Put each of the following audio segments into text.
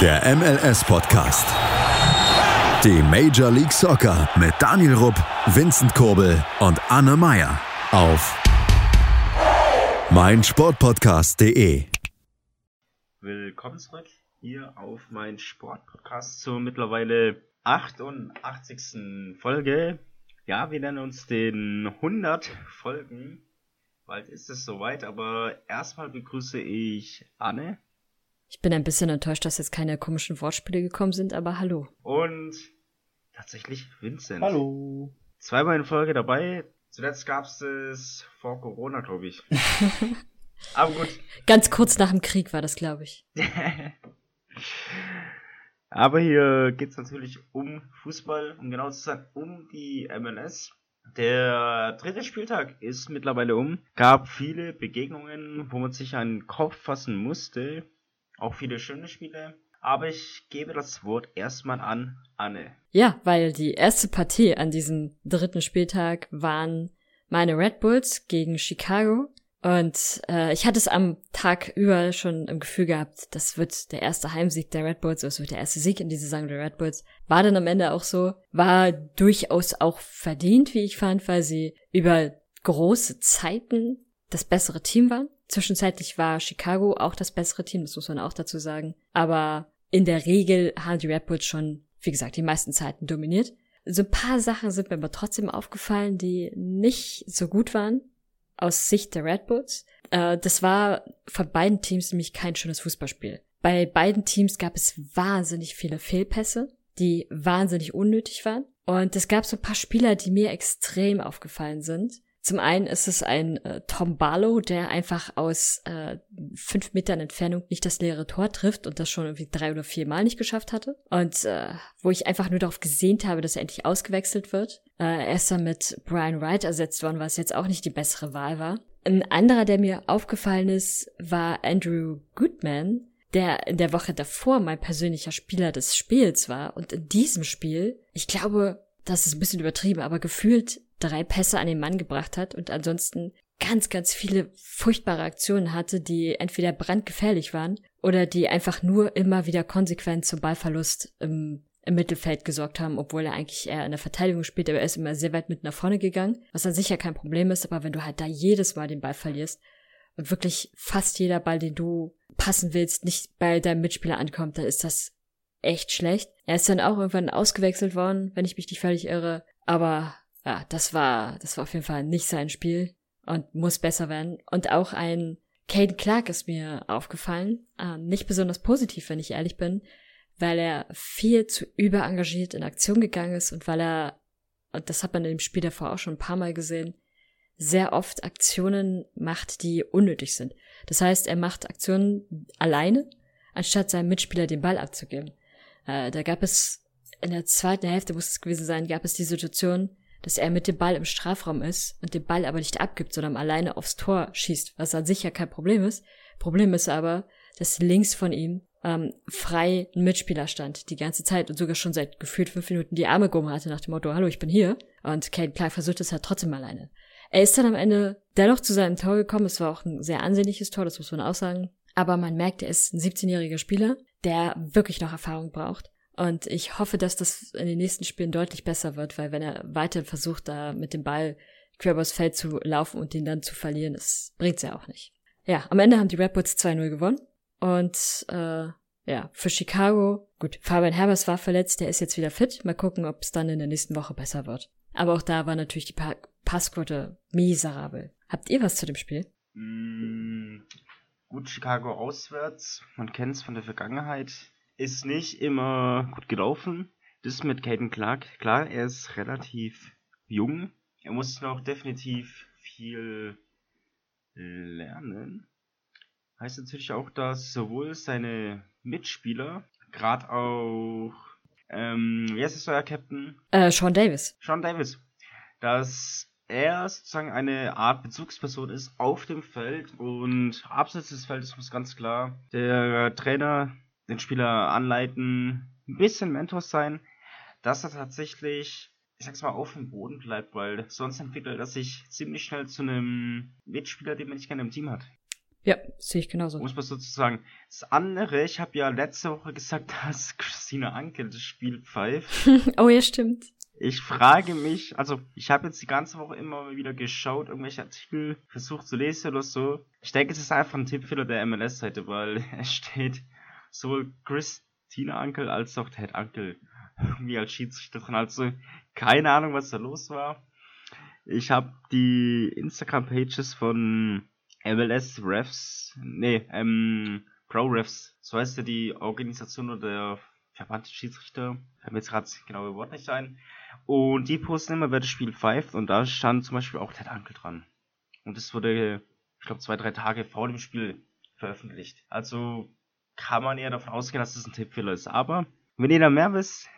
Der MLS-Podcast. Die Major League Soccer mit Daniel Rupp, Vincent Kurbel und Anne Meyer auf meinsportpodcast.de. Willkommen zurück hier auf mein Sportpodcast zur mittlerweile 88. Folge. Ja, wir nennen uns den 100 Folgen. Bald ist es soweit, aber erstmal begrüße ich Anne. Ich bin ein bisschen enttäuscht, dass jetzt keine komischen Wortspiele gekommen sind, aber hallo. Und tatsächlich Vincent. Hallo. Zweimal in Folge dabei. Zuletzt gab es es vor Corona, glaube ich. aber gut. Ganz kurz nach dem Krieg war das, glaube ich. aber hier geht es natürlich um Fußball, um genau zu sein, um die MLS. Der dritte Spieltag ist mittlerweile um. Gab viele Begegnungen, wo man sich einen Kopf fassen musste. Auch viele schöne Spiele. Aber ich gebe das Wort erstmal an Anne. Ja, weil die erste Partie an diesem dritten Spieltag waren meine Red Bulls gegen Chicago. Und äh, ich hatte es am Tag über schon im Gefühl gehabt, das wird der erste Heimsieg der Red Bulls, das wird der erste Sieg in dieser Saison der Red Bulls. War dann am Ende auch so, war durchaus auch verdient, wie ich fand, weil sie über große Zeiten das bessere Team waren. Zwischenzeitlich war Chicago auch das bessere Team, das muss man auch dazu sagen. Aber in der Regel haben die Red Bulls schon, wie gesagt, die meisten Zeiten dominiert. So ein paar Sachen sind mir aber trotzdem aufgefallen, die nicht so gut waren aus Sicht der Red Bulls. Äh, das war von beiden Teams nämlich kein schönes Fußballspiel. Bei beiden Teams gab es wahnsinnig viele Fehlpässe, die wahnsinnig unnötig waren. Und es gab so ein paar Spieler, die mir extrem aufgefallen sind. Zum einen ist es ein äh, Tom Barlow, der einfach aus äh, fünf Metern Entfernung nicht das leere Tor trifft und das schon irgendwie drei oder vier Mal nicht geschafft hatte. Und äh, wo ich einfach nur darauf gesehnt habe, dass er endlich ausgewechselt wird. Äh, er ist dann mit Brian Wright ersetzt worden, was jetzt auch nicht die bessere Wahl war. Ein anderer, der mir aufgefallen ist, war Andrew Goodman, der in der Woche davor mein persönlicher Spieler des Spiels war. Und in diesem Spiel, ich glaube, das ist ein bisschen übertrieben, aber gefühlt drei Pässe an den Mann gebracht hat und ansonsten ganz, ganz viele furchtbare Aktionen hatte, die entweder brandgefährlich waren oder die einfach nur immer wieder konsequent zum Ballverlust im, im Mittelfeld gesorgt haben, obwohl er eigentlich eher in der Verteidigung spielt, aber er ist immer sehr weit mit nach vorne gegangen, was dann sicher kein Problem ist, aber wenn du halt da jedes Mal den Ball verlierst und wirklich fast jeder Ball, den du passen willst, nicht bei deinem Mitspieler ankommt, dann ist das echt schlecht. Er ist dann auch irgendwann ausgewechselt worden, wenn ich mich nicht völlig irre, aber ja, das war, das war auf jeden Fall nicht sein Spiel und muss besser werden. Und auch ein Caden Clark ist mir aufgefallen. Ähm, nicht besonders positiv, wenn ich ehrlich bin, weil er viel zu überengagiert in Aktion gegangen ist und weil er, und das hat man in dem Spiel davor auch schon ein paar Mal gesehen, sehr oft Aktionen macht, die unnötig sind. Das heißt, er macht Aktionen alleine, anstatt seinem Mitspieler den Ball abzugeben. Äh, da gab es in der zweiten Hälfte, muss es gewesen sein, gab es die Situation, dass er mit dem Ball im Strafraum ist und den Ball aber nicht abgibt, sondern alleine aufs Tor schießt, was an sich ja kein Problem ist. Problem ist aber, dass links von ihm ähm, frei ein Mitspieler stand die ganze Zeit und sogar schon seit gefühlt fünf Minuten die Arme gehoben hatte nach dem Motto, hallo, ich bin hier. Und Kate Clark versucht es halt trotzdem alleine. Er ist dann am Ende dennoch zu seinem Tor gekommen. Es war auch ein sehr ansehnliches Tor, das muss man auch sagen. Aber man merkt, er ist ein 17-jähriger Spieler, der wirklich noch Erfahrung braucht. Und ich hoffe, dass das in den nächsten Spielen deutlich besser wird, weil wenn er weiter versucht, da mit dem Ball quer übers Feld zu laufen und den dann zu verlieren, das bringt's ja auch nicht. Ja, am Ende haben die Red Bulls 2-0 gewonnen. Und äh, ja, für Chicago, gut, Fabian Herbers war verletzt, der ist jetzt wieder fit. Mal gucken, ob es dann in der nächsten Woche besser wird. Aber auch da war natürlich die pa Passquote miserabel. Habt ihr was zu dem Spiel? Mm, gut, Chicago auswärts, man kennt's von der Vergangenheit ist nicht immer gut gelaufen. Das mit Caden Clark, klar, er ist relativ jung. Er muss noch definitiv viel lernen. Heißt natürlich auch, dass sowohl seine Mitspieler, gerade auch, ähm, wer ist es euer Captain? Äh, Sean Davis. Sean Davis. Dass er sozusagen eine Art Bezugsperson ist auf dem Feld und abseits des Feldes muss ganz klar der Trainer den Spieler anleiten, ein bisschen Mentor sein, dass er tatsächlich, ich sag's mal, auf dem Boden bleibt, weil sonst entwickelt er sich ziemlich schnell zu einem Mitspieler, den man nicht gerne im Team hat. Ja, sehe ich genauso. Muss man sozusagen. Das andere, ich habe ja letzte Woche gesagt, dass Christina Ankel das Spiel pfeift. oh ja, stimmt. Ich frage mich, also ich habe jetzt die ganze Woche immer wieder geschaut, irgendwelche Artikel versucht zu lesen oder so. Ich denke, es ist einfach ein Tippfehler der MLS-Seite, weil es steht sowohl Christina Ankel als auch Ted Ankel irgendwie als Schiedsrichter drin. Also keine Ahnung, was da los war. Ich habe die Instagram-Pages von MLS Refs, nee, ähm, Pro Refs, so heißt ja die Organisation oder der Verband der Schiedsrichter, fällt mir jetzt gerade das genaue Wort nicht ein. Und die posten immer, wer das Spiel pfeift und da stand zum Beispiel auch Ted Ankel dran. Und das wurde, ich glaube, zwei, drei Tage vor dem Spiel veröffentlicht. Also kann man eher davon ausgehen, dass das ein Tippfehler ist. Aber wenn ihr da mehr wisst,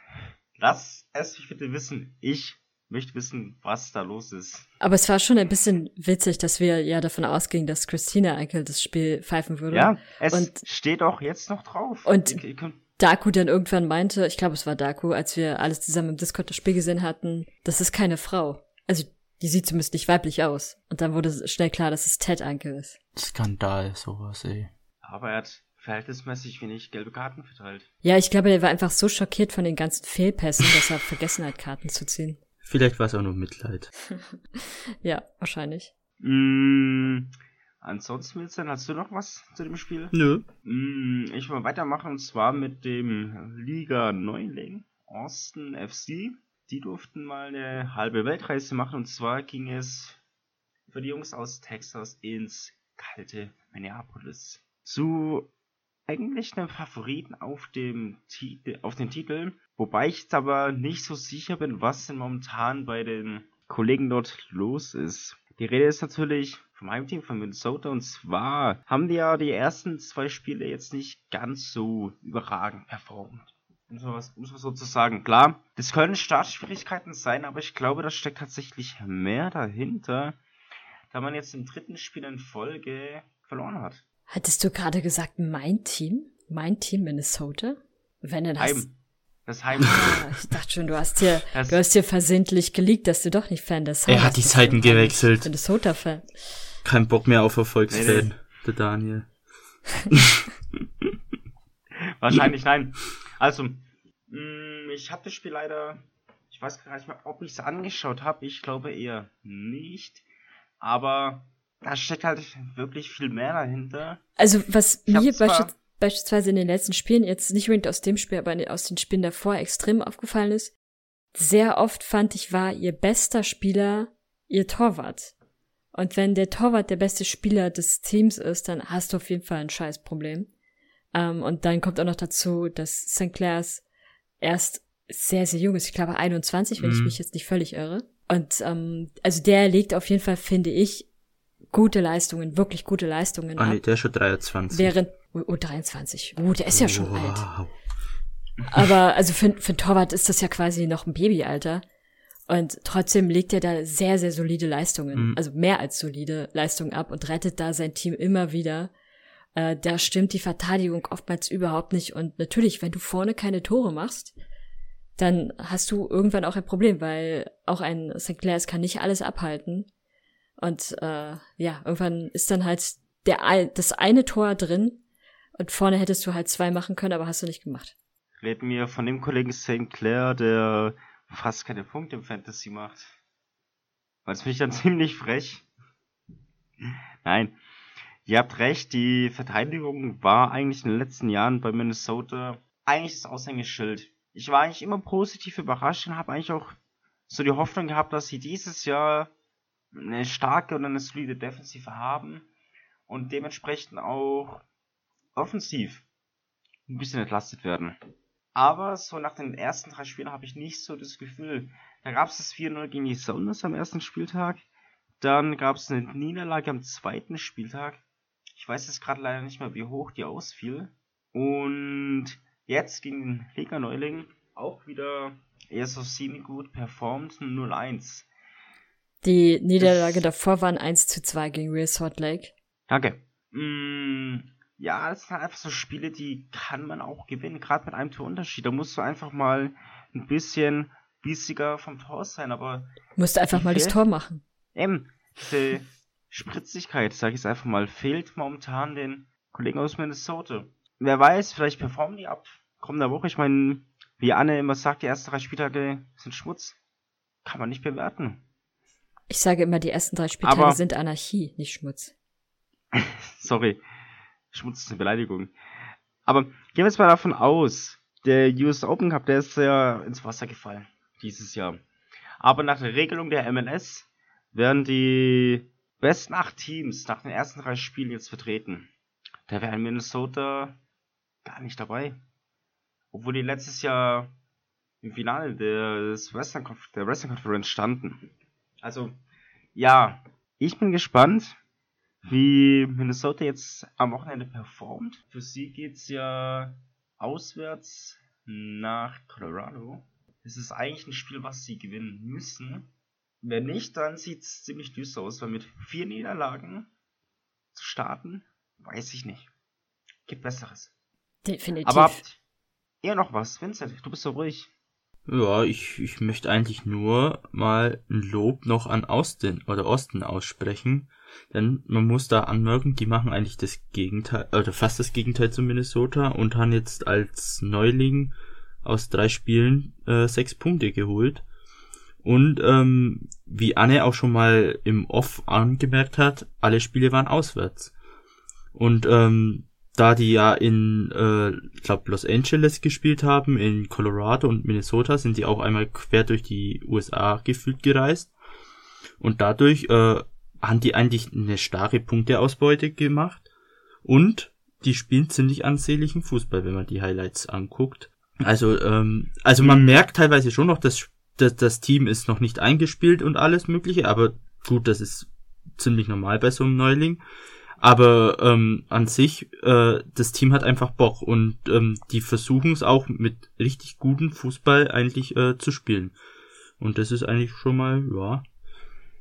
lasst es mich bitte wissen. Ich möchte wissen, was da los ist. Aber es war schon ein bisschen witzig, dass wir ja davon ausgingen, dass Christina Eichel das Spiel pfeifen würde. Ja, es und, steht auch jetzt noch drauf. Und Daku dann irgendwann meinte, ich glaube, es war Daku, als wir alles zusammen im Discord das Spiel gesehen hatten, das ist keine Frau. Also, die sieht zumindest nicht weiblich aus. Und dann wurde schnell klar, dass es Ted Ankel ist. Skandal, sowas, ey. Aber er hat verhältnismäßig wenig gelbe Karten verteilt. Ja, ich glaube, er war einfach so schockiert von den ganzen Fehlpässen, dass er vergessen hat, Karten zu ziehen. Vielleicht war es auch nur Mitleid. ja, wahrscheinlich. Mm, ansonsten, Vincent, hast du noch was zu dem Spiel? Nö. Mm, ich will weitermachen und zwar mit dem Liga Neuling Austin FC. Die durften mal eine halbe Weltreise machen und zwar ging es für die Jungs aus Texas ins kalte Minneapolis. Zu eigentlich einem Favoriten auf dem Titel, auf den Titel, wobei ich jetzt aber nicht so sicher bin, was denn momentan bei den Kollegen dort los ist. Die Rede ist natürlich vom Heimteam von Minnesota und zwar haben die ja die ersten zwei Spiele jetzt nicht ganz so überragend performt. Muss man, was, muss man so zu sagen. Klar, das können Startschwierigkeiten sein, aber ich glaube, da steckt tatsächlich mehr dahinter, da man jetzt im dritten Spiel in Folge verloren hat. Hattest du gerade gesagt, mein Team? Mein Team Minnesota? Wenn denn Heim. Das Heim. Ah, ich dachte schon, du hast hier, das du hast hier versehentlich geleakt, dass du doch nicht Fan des Er hat die Seiten gewechselt. Minnesota-Fan. Kein Bock mehr auf Erfolgsfan, nee, nee. der Daniel. Wahrscheinlich nein. Also, mh, mm, ich habe das Spiel leider, ich weiß gar nicht mehr, ob ich es angeschaut habe. Ich glaube eher nicht. Aber da steckt halt wirklich viel mehr dahinter. Also was ich mir beisch beispielsweise in den letzten Spielen, jetzt nicht unbedingt aus dem Spiel, aber aus den Spielen davor extrem aufgefallen ist, sehr oft fand ich, war ihr bester Spieler ihr Torwart. Und wenn der Torwart der beste Spieler des Teams ist, dann hast du auf jeden Fall ein Scheißproblem. Ähm, und dann kommt auch noch dazu, dass St. Clairs erst sehr, sehr jung ist. Ich glaube 21, wenn mhm. ich mich jetzt nicht völlig irre. Und ähm, also der legt auf jeden Fall, finde ich, gute Leistungen, wirklich gute Leistungen Ah, nee, der ist schon 23. Während, oh, oh 23. Oh, der ist ja schon wow. alt. Aber also für, für Torwart ist das ja quasi noch ein Babyalter. Und trotzdem legt er da sehr, sehr solide Leistungen, mhm. also mehr als solide Leistungen ab und rettet da sein Team immer wieder. Äh, da stimmt die Verteidigung oftmals überhaupt nicht. Und natürlich, wenn du vorne keine Tore machst, dann hast du irgendwann auch ein Problem, weil auch ein St. Clairs kann nicht alles abhalten. Und äh, ja, irgendwann ist dann halt der das eine Tor drin und vorne hättest du halt zwei machen können, aber hast du nicht gemacht. Red mir von dem Kollegen St. Clair, der fast keine Punkte im Fantasy macht. Weil es mich dann ziemlich frech. Nein. Ihr habt recht, die Verteidigung war eigentlich in den letzten Jahren bei Minnesota eigentlich das Aushängeschild. Ich war eigentlich immer positiv überrascht und habe eigentlich auch so die Hoffnung gehabt, dass sie dieses Jahr eine starke und eine solide Defensive haben und dementsprechend auch offensiv ein bisschen entlastet werden. Aber so nach den ersten drei Spielen habe ich nicht so das Gefühl. Da gab es das 4-0 gegen die Sounders am ersten Spieltag. Dann gab es eine Niederlage am zweiten Spieltag. Ich weiß jetzt gerade leider nicht mehr, wie hoch die ausfiel. Und jetzt gegen den Liga Neuling auch wieder eher so semi-gut performt, 0-1. Die Niederlage das davor waren 1 zu 2 gegen Real Salt Lake. Danke. Mm, ja, es sind einfach so Spiele, die kann man auch gewinnen, gerade mit einem Torunterschied. Da musst du einfach mal ein bisschen bissiger vom Tor sein, aber. Musst du einfach mal das Tor machen. Eben, diese Spritzigkeit, sag ich es einfach mal, fehlt momentan den Kollegen aus Minnesota. Wer weiß, vielleicht performen die ab kommender Woche. Ich meine, wie Anne immer sagt, die ersten drei Spieltage sind Schmutz. Kann man nicht bewerten. Ich sage immer, die ersten drei Spieltage Aber, sind Anarchie, nicht Schmutz. Sorry. Schmutz ist eine Beleidigung. Aber gehen wir jetzt mal davon aus, der US Open Cup, der ist ja ins Wasser gefallen. Dieses Jahr. Aber nach der Regelung der MLS werden die besten acht Teams nach den ersten drei Spielen jetzt vertreten. Da wäre Minnesota gar nicht dabei. Obwohl die letztes Jahr im Finale des Western der Western Conference standen. Also, ja, ich bin gespannt, wie Minnesota jetzt am Wochenende performt. Für sie geht's ja auswärts nach Colorado. Es ist eigentlich ein Spiel, was sie gewinnen müssen. Wenn nicht, dann sieht's ziemlich düster aus, weil mit vier Niederlagen zu starten, weiß ich nicht. Gibt Besseres. Definitiv. Aber habt ihr noch was? Vincent, du bist so ruhig. Ja, ich, ich möchte eigentlich nur mal ein Lob noch an Austin oder Austin aussprechen. Denn man muss da anmerken, die machen eigentlich das Gegenteil, oder fast das Gegenteil zu Minnesota und haben jetzt als Neuling aus drei Spielen äh, sechs Punkte geholt. Und ähm, wie Anne auch schon mal im Off angemerkt hat, alle Spiele waren auswärts. Und ähm, da die ja in, äh, glaub Los Angeles gespielt haben, in Colorado und Minnesota, sind die auch einmal quer durch die USA gefühlt gereist. Und dadurch äh, haben die eigentlich eine starke Punkteausbeute gemacht. Und die spielen ziemlich ansehnlichen Fußball, wenn man die Highlights anguckt. Also, ähm, also man merkt teilweise schon noch, dass, dass das Team ist noch nicht eingespielt und alles Mögliche, aber gut, das ist ziemlich normal bei so einem Neuling. Aber ähm, an sich, äh, das Team hat einfach Bock und ähm, die versuchen es auch mit richtig gutem Fußball eigentlich äh, zu spielen. Und das ist eigentlich schon mal, ja,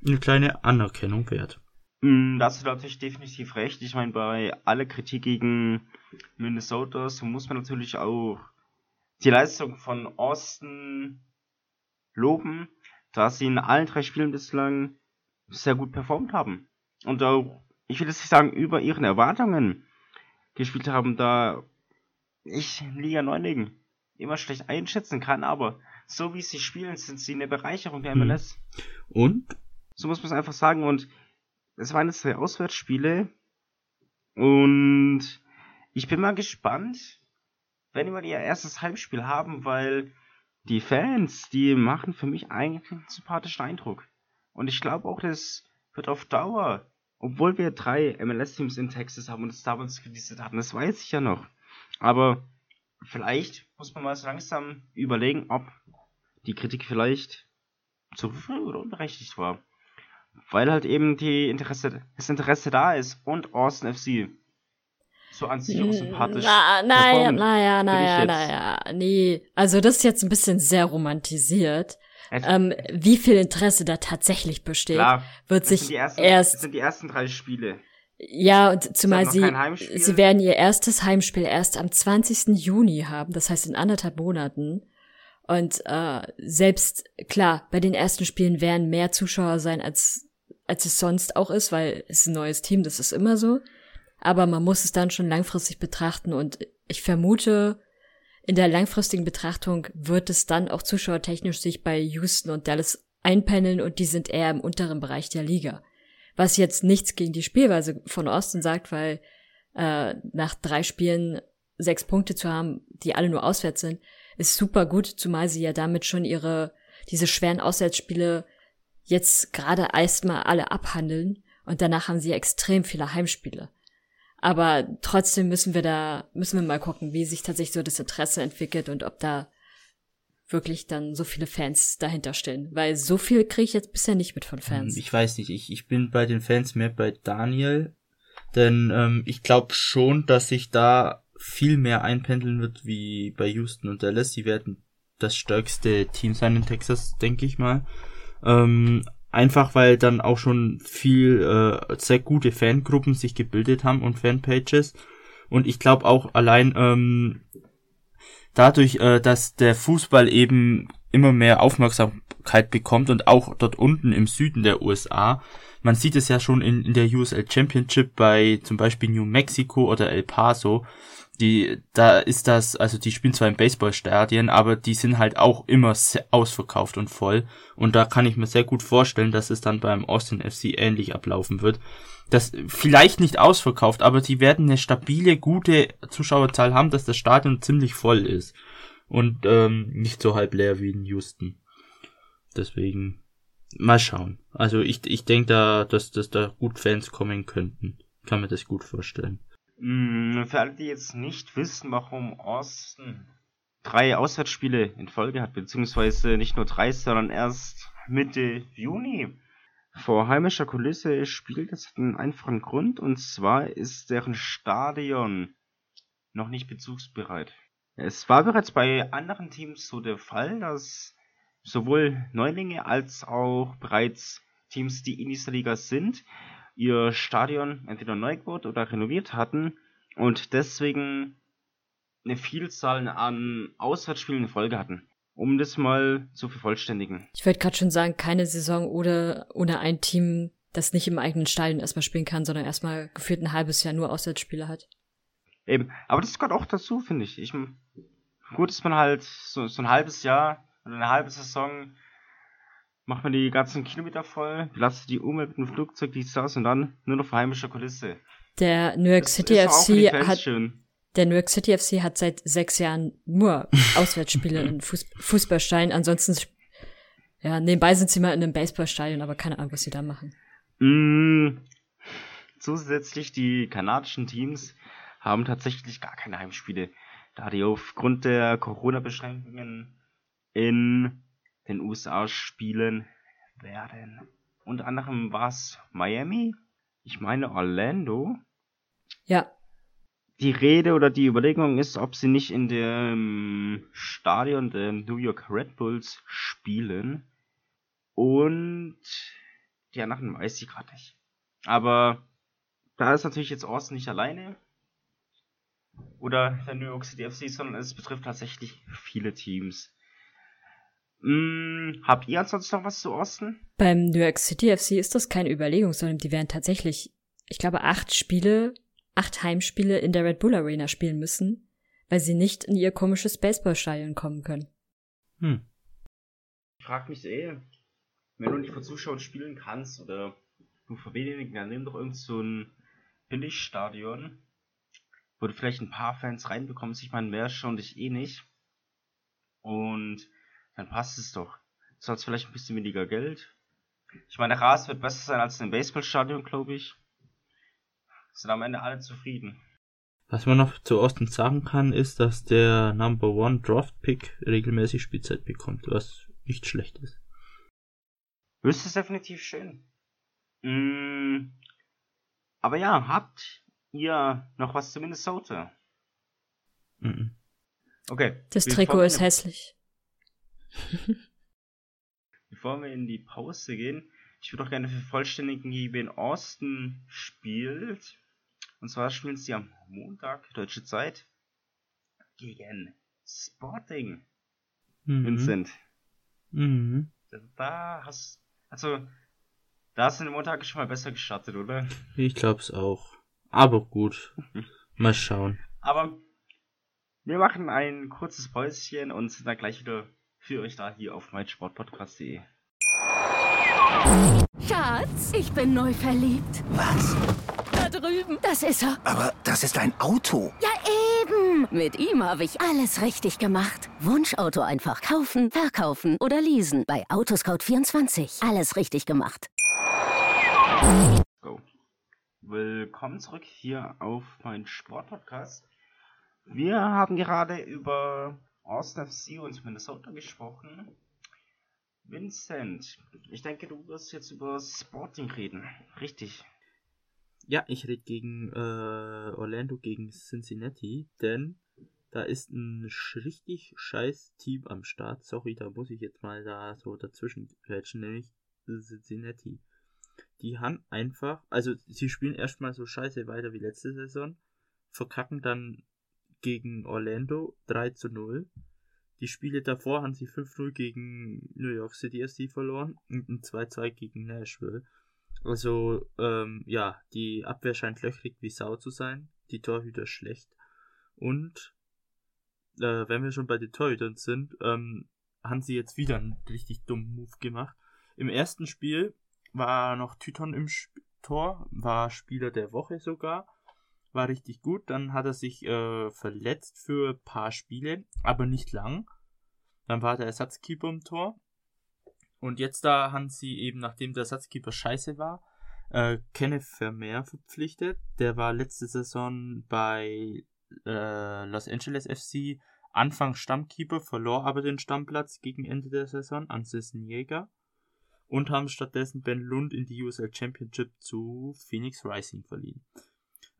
eine kleine Anerkennung wert. Mm, da hast du natürlich definitiv recht. Ich meine, bei aller Kritik gegen Minnesota so muss man natürlich auch die Leistung von Austin loben, da sie in allen drei Spielen bislang sehr gut performt haben. Und auch ich will jetzt nicht sagen, über ihren Erwartungen gespielt haben, da ich Liga Neuling immer schlecht einschätzen kann, aber so wie sie spielen, sind sie eine Bereicherung der MLS. Hm. Und? So muss man es einfach sagen. Und es waren jetzt zwei Auswärtsspiele. Und ich bin mal gespannt, wenn wir ihr erstes Heimspiel haben, weil die Fans, die machen für mich eigentlich einen sympathischen Eindruck. Und ich glaube auch, das wird auf Dauer obwohl wir drei MLS-Teams in Texas haben und es damals gelistet hatten, das weiß ich ja noch. Aber vielleicht muss man mal so langsam überlegen, ob die Kritik vielleicht zu früh oder unberechtigt war. Weil halt eben die Interesse, das Interesse da ist und Austin FC so an sich auch sympathisch. Na, naja, naja, naja, naja, nee. Also das ist jetzt ein bisschen sehr romantisiert ähm, wie viel Interesse da tatsächlich besteht, Klar, wird sich ersten, erst. Das sind die ersten drei Spiele. Ja, und zumal sie, sie werden ihr erstes Heimspiel erst am 20. Juni haben, das heißt in anderthalb Monaten. Und äh, selbst, klar, bei den ersten Spielen werden mehr Zuschauer sein, als, als es sonst auch ist, weil es ist ein neues Team, das ist immer so. Aber man muss es dann schon langfristig betrachten und ich vermute, in der langfristigen Betrachtung wird es dann auch zuschauertechnisch sich bei Houston und Dallas einpendeln und die sind eher im unteren Bereich der Liga. Was jetzt nichts gegen die Spielweise von Austin sagt, weil äh, nach drei Spielen sechs Punkte zu haben, die alle nur auswärts sind, ist super gut, zumal sie ja damit schon ihre diese schweren Auswärtsspiele jetzt gerade erstmal alle abhandeln und danach haben sie extrem viele Heimspiele. Aber trotzdem müssen wir da, müssen wir mal gucken, wie sich tatsächlich so das Interesse entwickelt und ob da wirklich dann so viele Fans dahinter stehen. Weil so viel kriege ich jetzt bisher nicht mit von Fans. Ich weiß nicht, ich, ich bin bei den Fans mehr bei Daniel, denn ähm, ich glaube schon, dass sich da viel mehr einpendeln wird wie bei Houston und Dallas. Sie werden das stärkste Team sein in Texas, denke ich mal. Ähm, Einfach weil dann auch schon viel äh, sehr gute Fangruppen sich gebildet haben und Fanpages. Und ich glaube auch allein ähm, dadurch, äh, dass der Fußball eben immer mehr Aufmerksamkeit bekommt und auch dort unten im Süden der USA. Man sieht es ja schon in, in der USL Championship bei zum Beispiel New Mexico oder El Paso. Die, da ist das, also die spielen zwar im Baseballstadien, aber die sind halt auch immer ausverkauft und voll. Und da kann ich mir sehr gut vorstellen, dass es dann beim Austin FC ähnlich ablaufen wird. Das vielleicht nicht ausverkauft, aber die werden eine stabile, gute Zuschauerzahl haben, dass das Stadion ziemlich voll ist und ähm, nicht so halb leer wie in Houston. Deswegen mal schauen. Also ich, ich denke da, dass, dass da gut Fans kommen könnten. Kann mir das gut vorstellen. Mm, für alle, die jetzt nicht wissen, warum Austin drei Auswärtsspiele in Folge hat, beziehungsweise nicht nur drei, sondern erst Mitte Juni vor heimischer Kulisse spielt, das hat einen einfachen Grund, und zwar ist deren Stadion noch nicht bezugsbereit. Es war bereits bei anderen Teams so der Fall, dass sowohl Neulinge als auch bereits Teams, die in dieser Liga sind, ihr Stadion entweder neu gebaut oder renoviert hatten und deswegen eine Vielzahl an Auswärtsspielen in Folge hatten. Um das mal zu vervollständigen. Ich würde gerade schon sagen, keine Saison oder ohne ein Team, das nicht im eigenen Stadion erstmal spielen kann, sondern erstmal gefühlt ein halbes Jahr nur Auswärtsspiele hat. Eben. Aber das gehört auch dazu, finde ich. ich. Gut ist man halt so, so ein halbes Jahr oder eine halbe Saison, macht man die ganzen Kilometer voll, belastet die Umwelt mit dem Flugzeug, die Stars und dann nur noch heimische Kulisse. Der New York das City FC hat. Schön. Der New York City FC hat seit sechs Jahren nur Auswärtsspiele in Fuß, Fußballstadien. Ansonsten, ja, nebenbei sind sie mal in einem Baseballstadion, aber keine Ahnung, was sie da machen. Mm, zusätzlich die kanadischen Teams haben tatsächlich gar keine Heimspiele, da die aufgrund der Corona-Beschränkungen in den USA spielen werden. Unter anderem war es Miami, ich meine Orlando. Ja. Die Rede oder die Überlegung ist, ob sie nicht in dem Stadion der New York Red Bulls spielen. Und die anderen weiß ich gerade nicht. Aber da ist natürlich jetzt Austin nicht alleine oder der New York City FC, sondern es betrifft tatsächlich viele Teams. Hm, habt ihr ansonsten noch was zu Osten? Beim New York City FC ist das keine Überlegung, sondern die werden tatsächlich, ich glaube, acht Spiele, acht Heimspiele in der Red Bull Arena spielen müssen, weil sie nicht in ihr komisches Baseballstadion kommen können. Hm. Ich frag mich eh, wenn du nicht vor Zuschauern spielen kannst oder du vor wenigen, dann nimm doch irgend so ein Billigstadion wo du vielleicht ein paar Fans reinbekommst. Ich meine, mehr schon dich eh nicht. Und dann passt es doch. Du zahlst vielleicht ein bisschen weniger Geld. Ich meine, der Ras wird besser sein als ein Baseballstadion, glaube ich. Sind am Ende alle zufrieden. Was man noch zu Austin sagen kann, ist, dass der Number One Draft Pick regelmäßig Spielzeit bekommt, was nicht schlecht ist. Das ist definitiv schön. Mm, aber ja, habt ihr noch was zu Minnesota? Mhm. Okay. Das Trikot ist hässlich. Bevor wir in die Pause gehen, ich würde auch gerne vervollständigen, wie Ben Austin spielt. Und zwar spielen sie am Montag, deutsche Zeit, gegen Sporting. Mhm. Vincent. Mhm. Da hast, also, da hast du den Montag schon mal besser gestartet, oder? Ich glaub's auch. Aber gut. Mal schauen. Aber wir machen ein kurzes Päuschen und sind dann gleich wieder für euch da hier auf meinsportpodcast.de. Schatz, ich bin neu verliebt. Was? Da drüben. Das ist er. Aber das ist ein Auto. Ja, eben. Mit ihm habe ich alles richtig gemacht. Wunschauto einfach kaufen, verkaufen oder leasen. Bei Autoscout24. Alles richtig gemacht. Willkommen zurück hier auf meinen Sportpodcast. Wir haben gerade über Austin FC und Minnesota gesprochen. Vincent, ich denke, du wirst jetzt über Sporting reden, richtig? Ja, ich rede gegen äh, Orlando gegen Cincinnati, denn da ist ein richtig scheiß Team am Start. Sorry, da muss ich jetzt mal da so dazwischen quetschen, nämlich Cincinnati die haben einfach, also sie spielen erstmal so scheiße weiter wie letzte Saison, verkacken dann gegen Orlando 3 zu 0, Die Spiele davor haben sie 5-0 gegen New York City FC verloren und ein 2-2 gegen Nashville. Also, ähm, ja, die Abwehr scheint löchrig wie Sau zu sein, die Torhüter schlecht. Und äh, wenn wir schon bei den Torhütern sind, ähm, haben sie jetzt wieder einen richtig dummen Move gemacht. Im ersten Spiel war noch Tyton im Sp Tor, war Spieler der Woche sogar, war richtig gut. Dann hat er sich äh, verletzt für ein paar Spiele, aber nicht lang. Dann war der Ersatzkeeper im Tor. Und jetzt da haben sie eben, nachdem der Ersatzkeeper scheiße war, äh, Kenneth Vermeer verpflichtet. Der war letzte Saison bei äh, Los Angeles FC Anfang Stammkeeper, verlor aber den Stammplatz gegen Ende der Saison an Sisson Jäger und haben stattdessen Ben Lund in die USL Championship zu Phoenix Rising verliehen.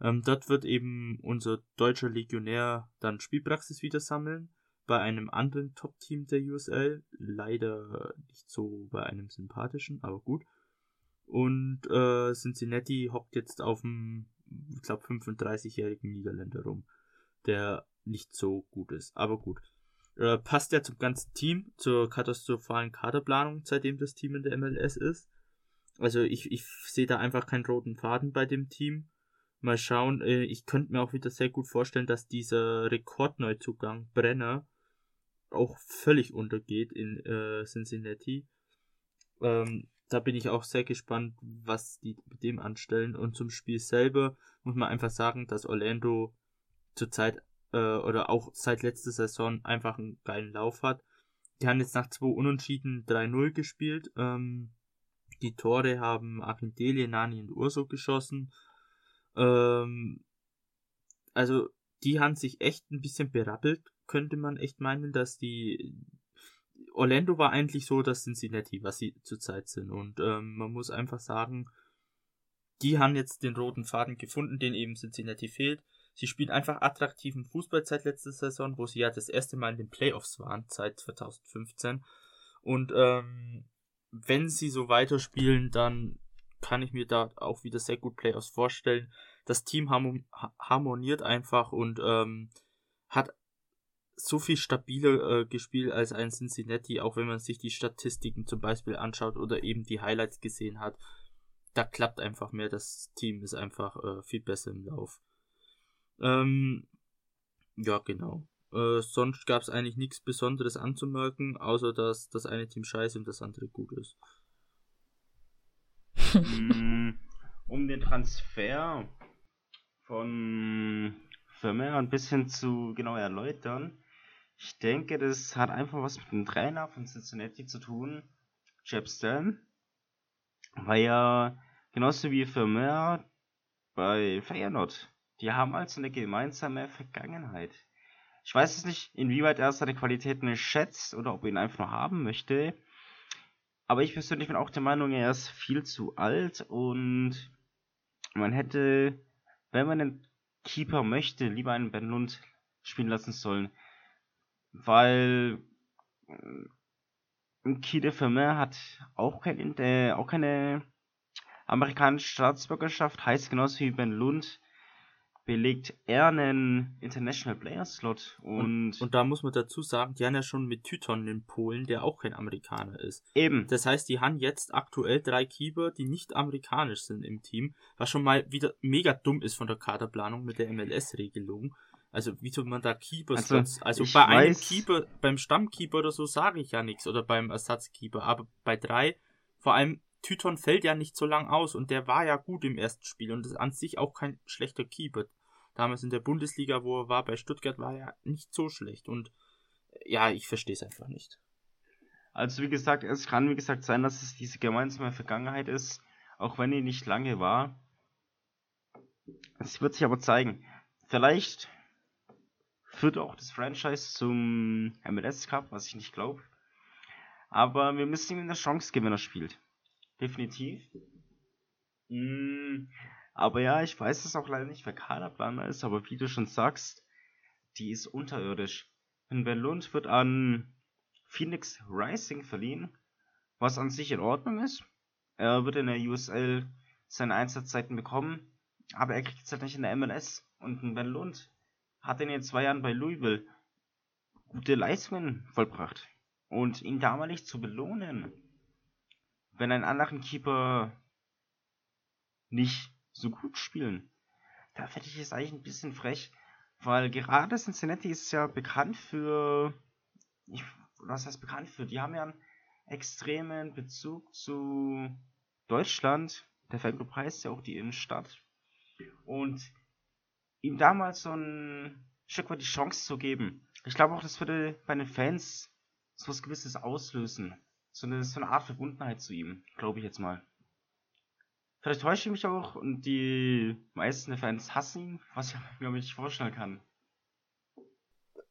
Ähm, dort wird eben unser deutscher Legionär dann Spielpraxis wieder sammeln bei einem anderen Top-Team der USL, leider nicht so bei einem sympathischen, aber gut. Und äh, Cincinnati hockt jetzt auf dem, ich glaube, 35-jährigen Niederländer rum, der nicht so gut ist, aber gut. Äh, passt ja zum ganzen Team, zur katastrophalen Kaderplanung, seitdem das Team in der MLS ist. Also ich, ich sehe da einfach keinen roten Faden bei dem Team. Mal schauen, äh, ich könnte mir auch wieder sehr gut vorstellen, dass dieser Rekordneuzugang Brenner auch völlig untergeht in äh, Cincinnati. Ähm, da bin ich auch sehr gespannt, was die mit dem anstellen. Und zum Spiel selber muss man einfach sagen, dass Orlando zurzeit äh, oder auch seit letzter Saison einfach einen geilen Lauf hat. Die haben jetzt nach zwei Unentschieden 3-0 gespielt. Ähm, die Tore haben Akindelie, Nani und Urso geschossen. Ähm, also die haben sich echt ein bisschen berappelt, könnte man echt meinen, dass die Orlando war eigentlich so das Cincinnati, was sie zurzeit sind. Und ähm, man muss einfach sagen, die haben jetzt den roten Faden gefunden, den eben Cincinnati fehlt. Sie spielen einfach attraktiven Fußball seit letzter Saison, wo sie ja das erste Mal in den Playoffs waren, seit 2015. Und ähm, wenn sie so weiterspielen, dann kann ich mir da auch wieder sehr gut Playoffs vorstellen. Das Team harmoniert einfach und ähm, hat so viel stabiler äh, gespielt als ein Cincinnati, auch wenn man sich die Statistiken zum Beispiel anschaut oder eben die Highlights gesehen hat. Da klappt einfach mehr. Das Team ist einfach äh, viel besser im Lauf. Ähm, ja, genau. Äh, sonst gab es eigentlich nichts Besonderes anzumerken, außer dass das eine Team scheiße und das andere gut ist. Mm, um den Transfer von Vermeer ein bisschen zu genau erläutern. Ich denke, das hat einfach was mit dem Trainer von Cincinnati zu tun, Jeb Stern, weil ja genauso wie Vermeer bei Feyenoord die haben also eine gemeinsame Vergangenheit. Ich weiß es nicht, inwieweit er seine Qualitäten schätzt oder ob er ihn einfach nur haben möchte. Aber ich persönlich bin auch der Meinung, er ist viel zu alt und man hätte, wenn man einen Keeper möchte, lieber einen Ben Lund spielen lassen sollen. Weil äh, Kide Vermeer hat auch, kein, äh, auch keine amerikanische Staatsbürgerschaft, heißt genauso wie Ben Lund belegt er einen International Player Slot und, und, und da muss man dazu sagen, die haben ja schon mit Tyton in Polen, der auch kein Amerikaner ist. Eben. Das heißt, die haben jetzt aktuell drei Keeper, die nicht amerikanisch sind im Team, was schon mal wieder mega dumm ist von der Kaderplanung mit der MLS-Regelung. Also wie soll man da Keeper also, also bei einem Keeper, beim Stammkeeper oder so sage ich ja nichts oder beim Ersatzkeeper, aber bei drei, vor allem Tyton fällt ja nicht so lang aus und der war ja gut im ersten Spiel und ist an sich auch kein schlechter Keeper damals in der Bundesliga, wo er war, bei Stuttgart, war er nicht so schlecht. Und ja, ich verstehe es einfach nicht. Also wie gesagt, es kann wie gesagt sein, dass es diese gemeinsame Vergangenheit ist, auch wenn die nicht lange war. Es wird sich aber zeigen. Vielleicht führt auch das Franchise zum MLS Cup, was ich nicht glaube. Aber wir müssen ihm eine Chance geben, wenn er spielt. Definitiv. Mm, aber ja, ich weiß es auch leider nicht, wer Kaderplaner ist, aber wie du schon sagst, die ist unterirdisch. Ben Lund wird an Phoenix Rising verliehen, was an sich in Ordnung ist. Er wird in der USL seine Einsatzzeiten bekommen, aber er kriegt es halt nicht in der MLS. Und Ben Lund hat in den zwei Jahren bei Louisville gute Leistungen vollbracht. Und ihn damalig zu belohnen, wenn ein anderen Keeper nicht so gut spielen, da fände ich es eigentlich ein bisschen frech, weil gerade Cincinnati ist ja bekannt für, ich, was heißt bekannt für, die haben ja einen extremen Bezug zu Deutschland, der Fanclub heißt ja auch die Innenstadt, und ihm damals so ein Stück weit die Chance zu geben. Ich glaube auch, das würde bei den Fans so was Gewisses auslösen. So eine, so eine Art Verbundenheit zu ihm, glaube ich jetzt mal. Vielleicht täusche ich mich auch und die meisten Fans hassen ihn, was ich mir nicht vorstellen kann.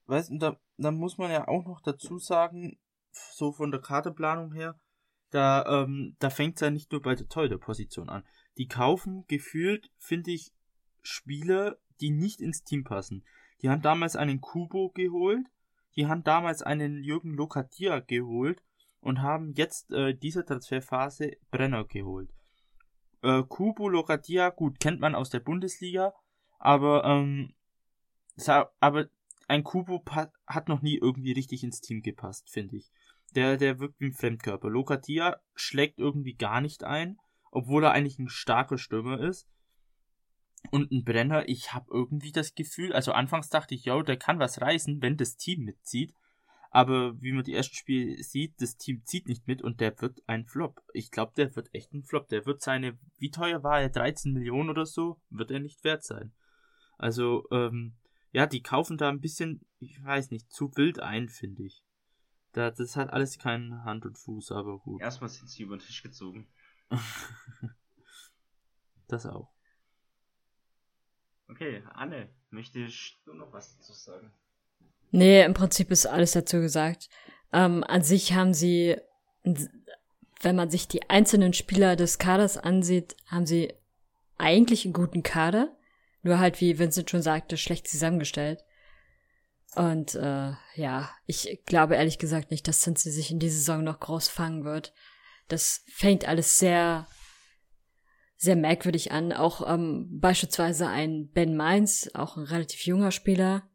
Weißt du, da, da muss man ja auch noch dazu sagen, so von der Karteplanung her, da, ähm, da fängt es ja nicht nur bei der Torhüter-Position an. Die kaufen gefühlt, finde ich, Spieler, die nicht ins Team passen. Die haben damals einen Kubo geholt, die haben damals einen Jürgen Lokadia geholt und haben jetzt äh, dieser Transferphase Brenner geholt. Äh, Kubo Lokadia, gut, kennt man aus der Bundesliga, aber, ähm, aber ein Kubo hat noch nie irgendwie richtig ins Team gepasst, finde ich. Der, der wirkt wie ein Fremdkörper. Lokadia schlägt irgendwie gar nicht ein, obwohl er eigentlich ein starker Stürmer ist. Und ein Brenner, ich habe irgendwie das Gefühl, also anfangs dachte ich, ja, der kann was reißen, wenn das Team mitzieht. Aber wie man die ersten Spiele sieht, das Team zieht nicht mit und der wird ein Flop. Ich glaube, der wird echt ein Flop. Der wird seine, wie teuer war er? 13 Millionen oder so? Wird er nicht wert sein. Also, ähm, ja, die kaufen da ein bisschen, ich weiß nicht, zu wild ein, finde ich. Da, das hat alles keinen Hand und Fuß, aber gut. Erstmal sind sie über den Tisch gezogen. das auch. Okay, Anne, möchtest du noch was dazu sagen? Nee, im Prinzip ist alles dazu gesagt. Ähm, an sich haben sie, wenn man sich die einzelnen Spieler des Kaders ansieht, haben sie eigentlich einen guten Kader. Nur halt, wie Vincent schon sagte, schlecht zusammengestellt. Und äh, ja, ich glaube ehrlich gesagt nicht, dass Cincy sich in dieser Saison noch groß fangen wird. Das fängt alles sehr sehr merkwürdig an. Auch ähm, beispielsweise ein Ben Mainz, auch ein relativ junger Spieler.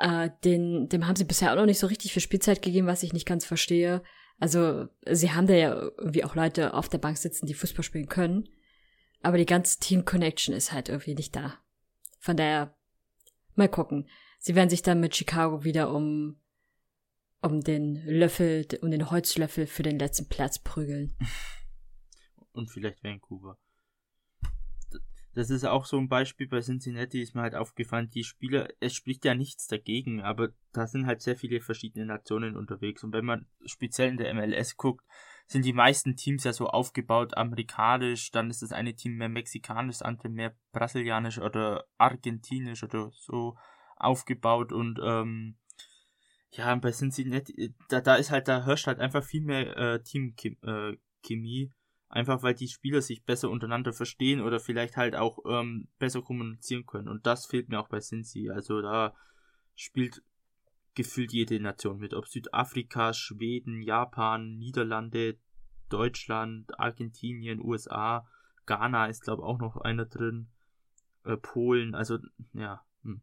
Äh, den, dem haben sie bisher auch noch nicht so richtig viel Spielzeit gegeben, was ich nicht ganz verstehe. Also, sie haben da ja irgendwie auch Leute auf der Bank sitzen, die Fußball spielen können. Aber die ganze Team-Connection ist halt irgendwie nicht da. Von daher, mal gucken. Sie werden sich dann mit Chicago wieder um, um den Löffel, um den Holzlöffel für den letzten Platz prügeln. und vielleicht Vancouver. Das ist auch so ein Beispiel bei Cincinnati, ist mir halt aufgefallen, die Spieler, es spricht ja nichts dagegen, aber da sind halt sehr viele verschiedene Nationen unterwegs. Und wenn man speziell in der MLS guckt, sind die meisten Teams ja so aufgebaut, amerikanisch, dann ist das eine Team mehr mexikanisch, das andere mehr brasilianisch oder argentinisch oder so aufgebaut und ähm, ja, bei Cincinnati, da, da ist halt, da herrscht halt einfach viel mehr äh, Teamchemie. Äh, Einfach weil die Spieler sich besser untereinander verstehen oder vielleicht halt auch ähm, besser kommunizieren können. Und das fehlt mir auch bei Cincy. Also da spielt gefühlt jede Nation mit. Ob Südafrika, Schweden, Japan, Niederlande, Deutschland, Argentinien, USA, Ghana ist glaube auch noch einer drin. Äh, Polen, also ja. Hm.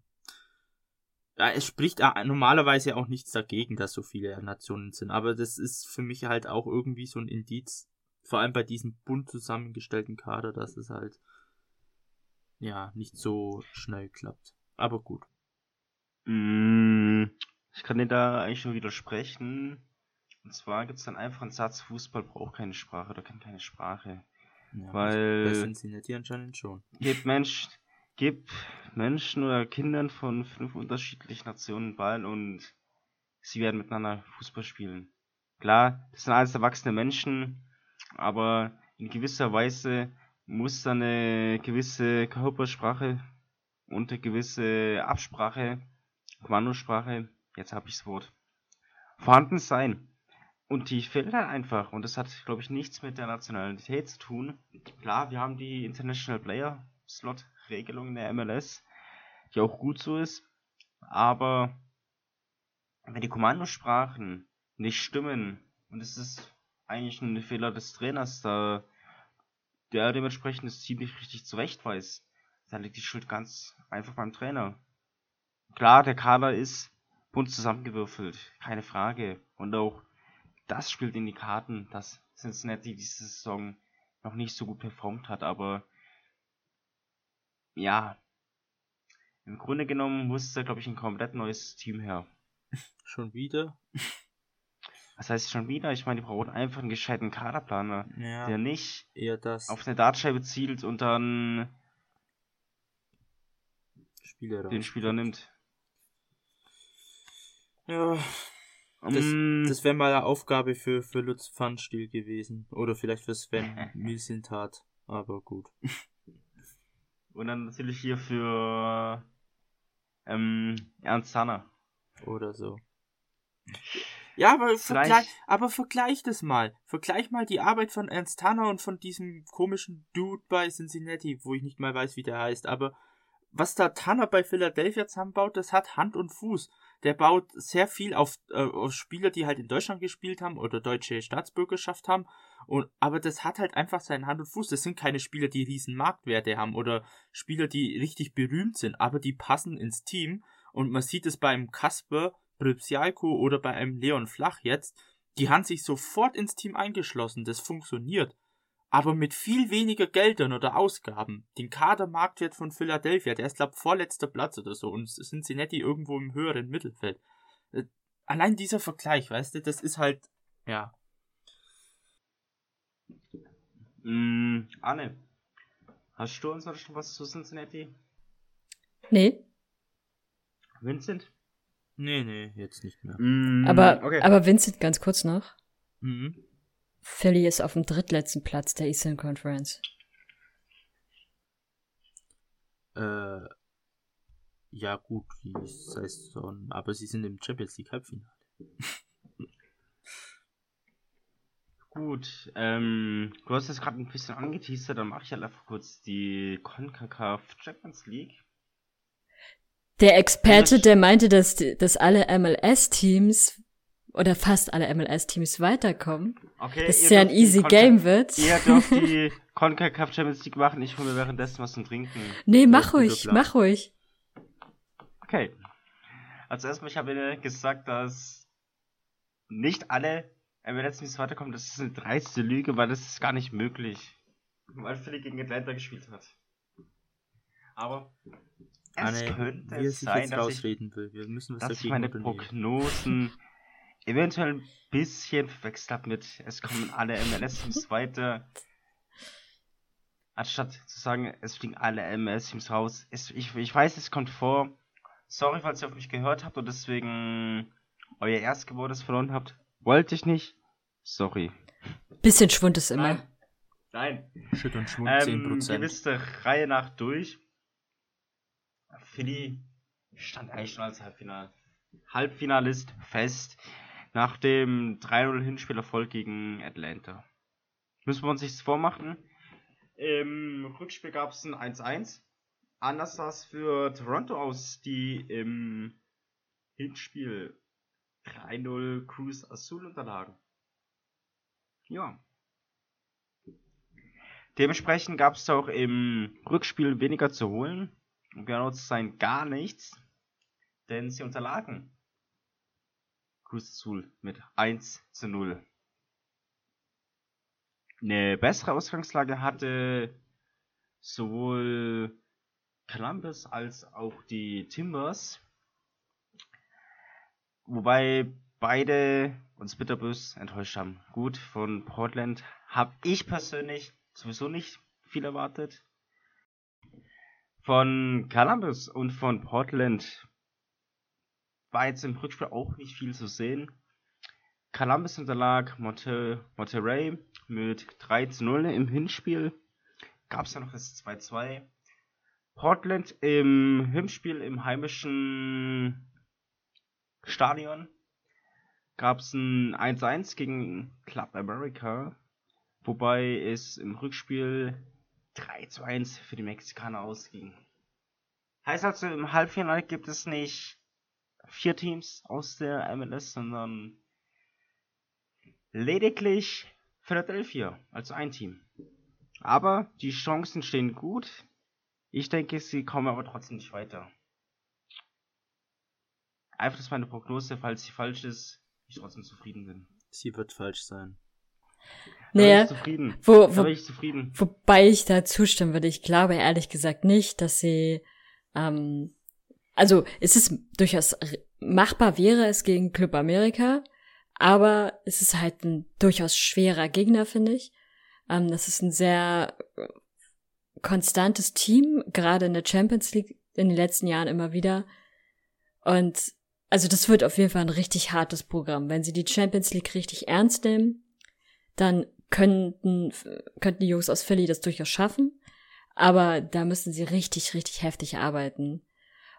Ja, es spricht normalerweise auch nichts dagegen, dass so viele Nationen sind, aber das ist für mich halt auch irgendwie so ein Indiz, vor allem bei diesem bunt zusammengestellten Kader, dass es halt ja nicht so schnell klappt. Aber gut. Mm, ich kann dir da eigentlich nur widersprechen. Und zwar gibt es dann einfach einen Satz, Fußball braucht keine Sprache oder kann keine Sprache. Ja, weil. Das sind sie nicht, die anscheinend schon. Gib, Mensch, gib Menschen oder Kindern von fünf unterschiedlichen Nationen Ball und sie werden miteinander Fußball spielen. Klar, das sind alles erwachsene Menschen, aber in gewisser Weise muss da eine gewisse Körpersprache und eine gewisse Absprache, Kommandosprache, jetzt habe ich das Wort, vorhanden sein. Und die fehlt halt einfach. Und das hat, glaube ich, nichts mit der Nationalität zu tun. Klar, wir haben die International Player Slot Regelung in der MLS, die auch gut so ist. Aber wenn die Kommandosprachen nicht stimmen, und es ist eigentlich ein Fehler des Trainers, da der dementsprechend das Team nicht richtig zurecht weiß. Da liegt die Schuld ganz einfach beim Trainer. Klar, der Kader ist bunt zusammengewürfelt, keine Frage. Und auch das spielt in die Karten, dass Cincinnati diese Saison noch nicht so gut performt hat, aber ja, im Grunde genommen musste, glaube ich, ein komplett neues Team her. Schon wieder? Was heißt schon wieder? Ich meine, die brauchen einfach einen gescheiten Kaderplaner, Ja, der nicht eher das auf eine Dartscheibe zielt und dann Spieler den Spieler nimmt. Ja, Das- Mm, das wäre mal eine Aufgabe für, für Lutz Pfannstiel gewesen. Oder vielleicht für Sven Milsintat. Aber gut. und dann natürlich hier für ähm, Ernst Sanner. Oder so. Ja, aber vergleich, aber vergleich das mal. Vergleich mal die Arbeit von Ernst Tanner und von diesem komischen Dude bei Cincinnati, wo ich nicht mal weiß, wie der heißt. Aber was da Tanner bei Philadelphia zusammenbaut, das hat Hand und Fuß. Der baut sehr viel auf, äh, auf Spieler, die halt in Deutschland gespielt haben oder deutsche Staatsbürgerschaft haben. Und, aber das hat halt einfach seinen Hand und Fuß. Das sind keine Spieler, die riesen Marktwerte haben oder Spieler, die richtig berühmt sind, aber die passen ins Team. Und man sieht es beim Kasper Brypsialko oder bei einem Leon Flach jetzt, die haben sich sofort ins Team eingeschlossen, das funktioniert. Aber mit viel weniger Geldern oder Ausgaben. Den Kadermarktwert von Philadelphia, der ist, glaub vorletzter Platz oder so, und Cincinnati irgendwo im höheren Mittelfeld. Äh, Allein dieser Vergleich, weißt du, das ist halt, ja. Mm, Anne, hast du uns noch schon was zu Cincinnati? Nee, Vincent? Nee, nee, jetzt nicht mehr. Mm, aber, okay. aber Vincent, ganz kurz noch. Mhm. Philly ist auf dem drittletzten Platz der Eastern Conference. Äh, ja, gut, die Saison, aber sie sind im Champions League Halbfinale. Gut, ähm, du hast es gerade ein bisschen angeteasert, dann mache ich halt einfach kurz die CONCACAF Champions League. Der Experte, der meinte, dass, dass alle MLS-Teams oder fast alle MLS-Teams weiterkommen, Okay, dass es ja ein easy Conca- Game wird. Ihr dürft die CONCACAF Champions League machen, ich hole mir währenddessen was zum Trinken. Nee, mach guter ruhig, mach ruhig. Okay. Also erstmal, ich habe gesagt, dass nicht alle MLS-Teams weiterkommen. Das ist eine dreiste Lüge, weil das ist gar nicht möglich. Weil Philly gegen Atlanta gespielt hat. Aber es Anne, könnte wie er sich sein, jetzt dass ich, rausreden will. Wir müssen was dass ich meine unternehmen. Prognosen eventuell ein bisschen verwechselt habe mit, es kommen alle MLS-Teams weiter. Anstatt zu sagen, es fliegen alle MLS-Teams raus. Es, ich, ich weiß, es kommt vor. Sorry, falls ihr auf mich gehört habt und deswegen euer Erstgebortes verloren habt. Wollte ich nicht. Sorry. Bisschen Schwund ist immer. Nein. Schütt und Schwund Ähm, 10%. ihr wisst der Reihe nach durch. Philly stand eigentlich schon als Halbfinal Halbfinalist fest nach dem 3-0 Hinspielerfolg gegen Atlanta. Müssen wir uns nichts vormachen. Im Rückspiel gab es ein 1-1. Anders sah es für Toronto aus, die im Hinspiel 3-0 Cruz Azul unterlagen. Ja. Dementsprechend gab es auch im Rückspiel weniger zu holen. Um genau zu sein, gar nichts. Denn sie unterlagen Cruz Azul mit 1 zu 0. Eine bessere Ausgangslage hatte sowohl Columbus als auch die Timbers. Wobei beide uns bitterbös enttäuscht haben. Gut, von Portland habe ich persönlich sowieso nicht viel erwartet. Von Columbus und von Portland war jetzt im Rückspiel auch nicht viel zu sehen. Columbus unterlag Monte Monterey mit 3 zu 0 im Hinspiel. Gab es ja noch das 2-2. Portland im Hinspiel im heimischen Stadion gab es ein 1-1 gegen Club America, wobei es im Rückspiel 3 zu 1 für die Mexikaner ausging. Heißt also, im Halbfinale gibt es nicht vier Teams aus der MLS, sondern lediglich Philadelphia, also ein Team. Aber die Chancen stehen gut. Ich denke, sie kommen aber trotzdem nicht weiter. einfach das ist meine Prognose, falls sie falsch ist, ich trotzdem zufrieden bin. Sie wird falsch sein. Naja, ich zufrieden. wo, wo, ich zufrieden. wobei ich da zustimmen würde. Ich glaube ehrlich gesagt nicht, dass sie, ähm, also es ist durchaus machbar wäre es gegen Club Amerika, aber es ist halt ein durchaus schwerer Gegner, finde ich. Ähm, das ist ein sehr äh, konstantes Team, gerade in der Champions League in den letzten Jahren immer wieder. Und also das wird auf jeden Fall ein richtig hartes Programm. Wenn sie die Champions League richtig ernst nehmen, dann könnten, könnten die Jungs aus Philly das durchaus schaffen. Aber da müssen sie richtig, richtig heftig arbeiten.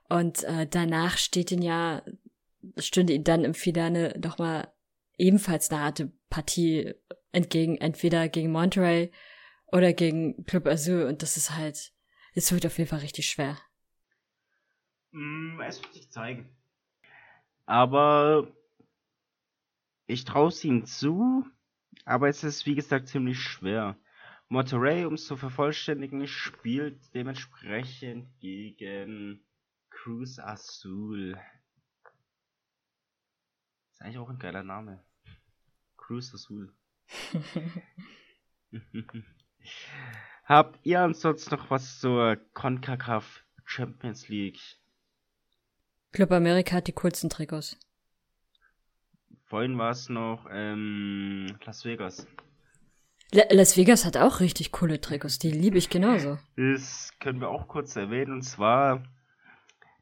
Und äh, danach steht ihnen ja, stünde ihnen dann im Finale noch mal ebenfalls eine harte Partie entgegen, entweder gegen Monterey oder gegen Club Azul. Und das ist halt, es wird auf jeden Fall richtig schwer. Mm, es wird sich zeigen. Aber ich traue es ihm zu, aber es ist wie gesagt ziemlich schwer. Monterey, um es zu vervollständigen, spielt dementsprechend gegen Cruz Azul. Ist eigentlich auch ein geiler Name. Cruz Azul. Habt ihr ansonsten noch was zur CONCACAF Champions League? Club Amerika hat die coolsten Trikots. Vorhin war es noch ähm, Las Vegas. La Las Vegas hat auch richtig coole Trikots, die liebe ich genauso. Das können wir auch kurz erwähnen. Und zwar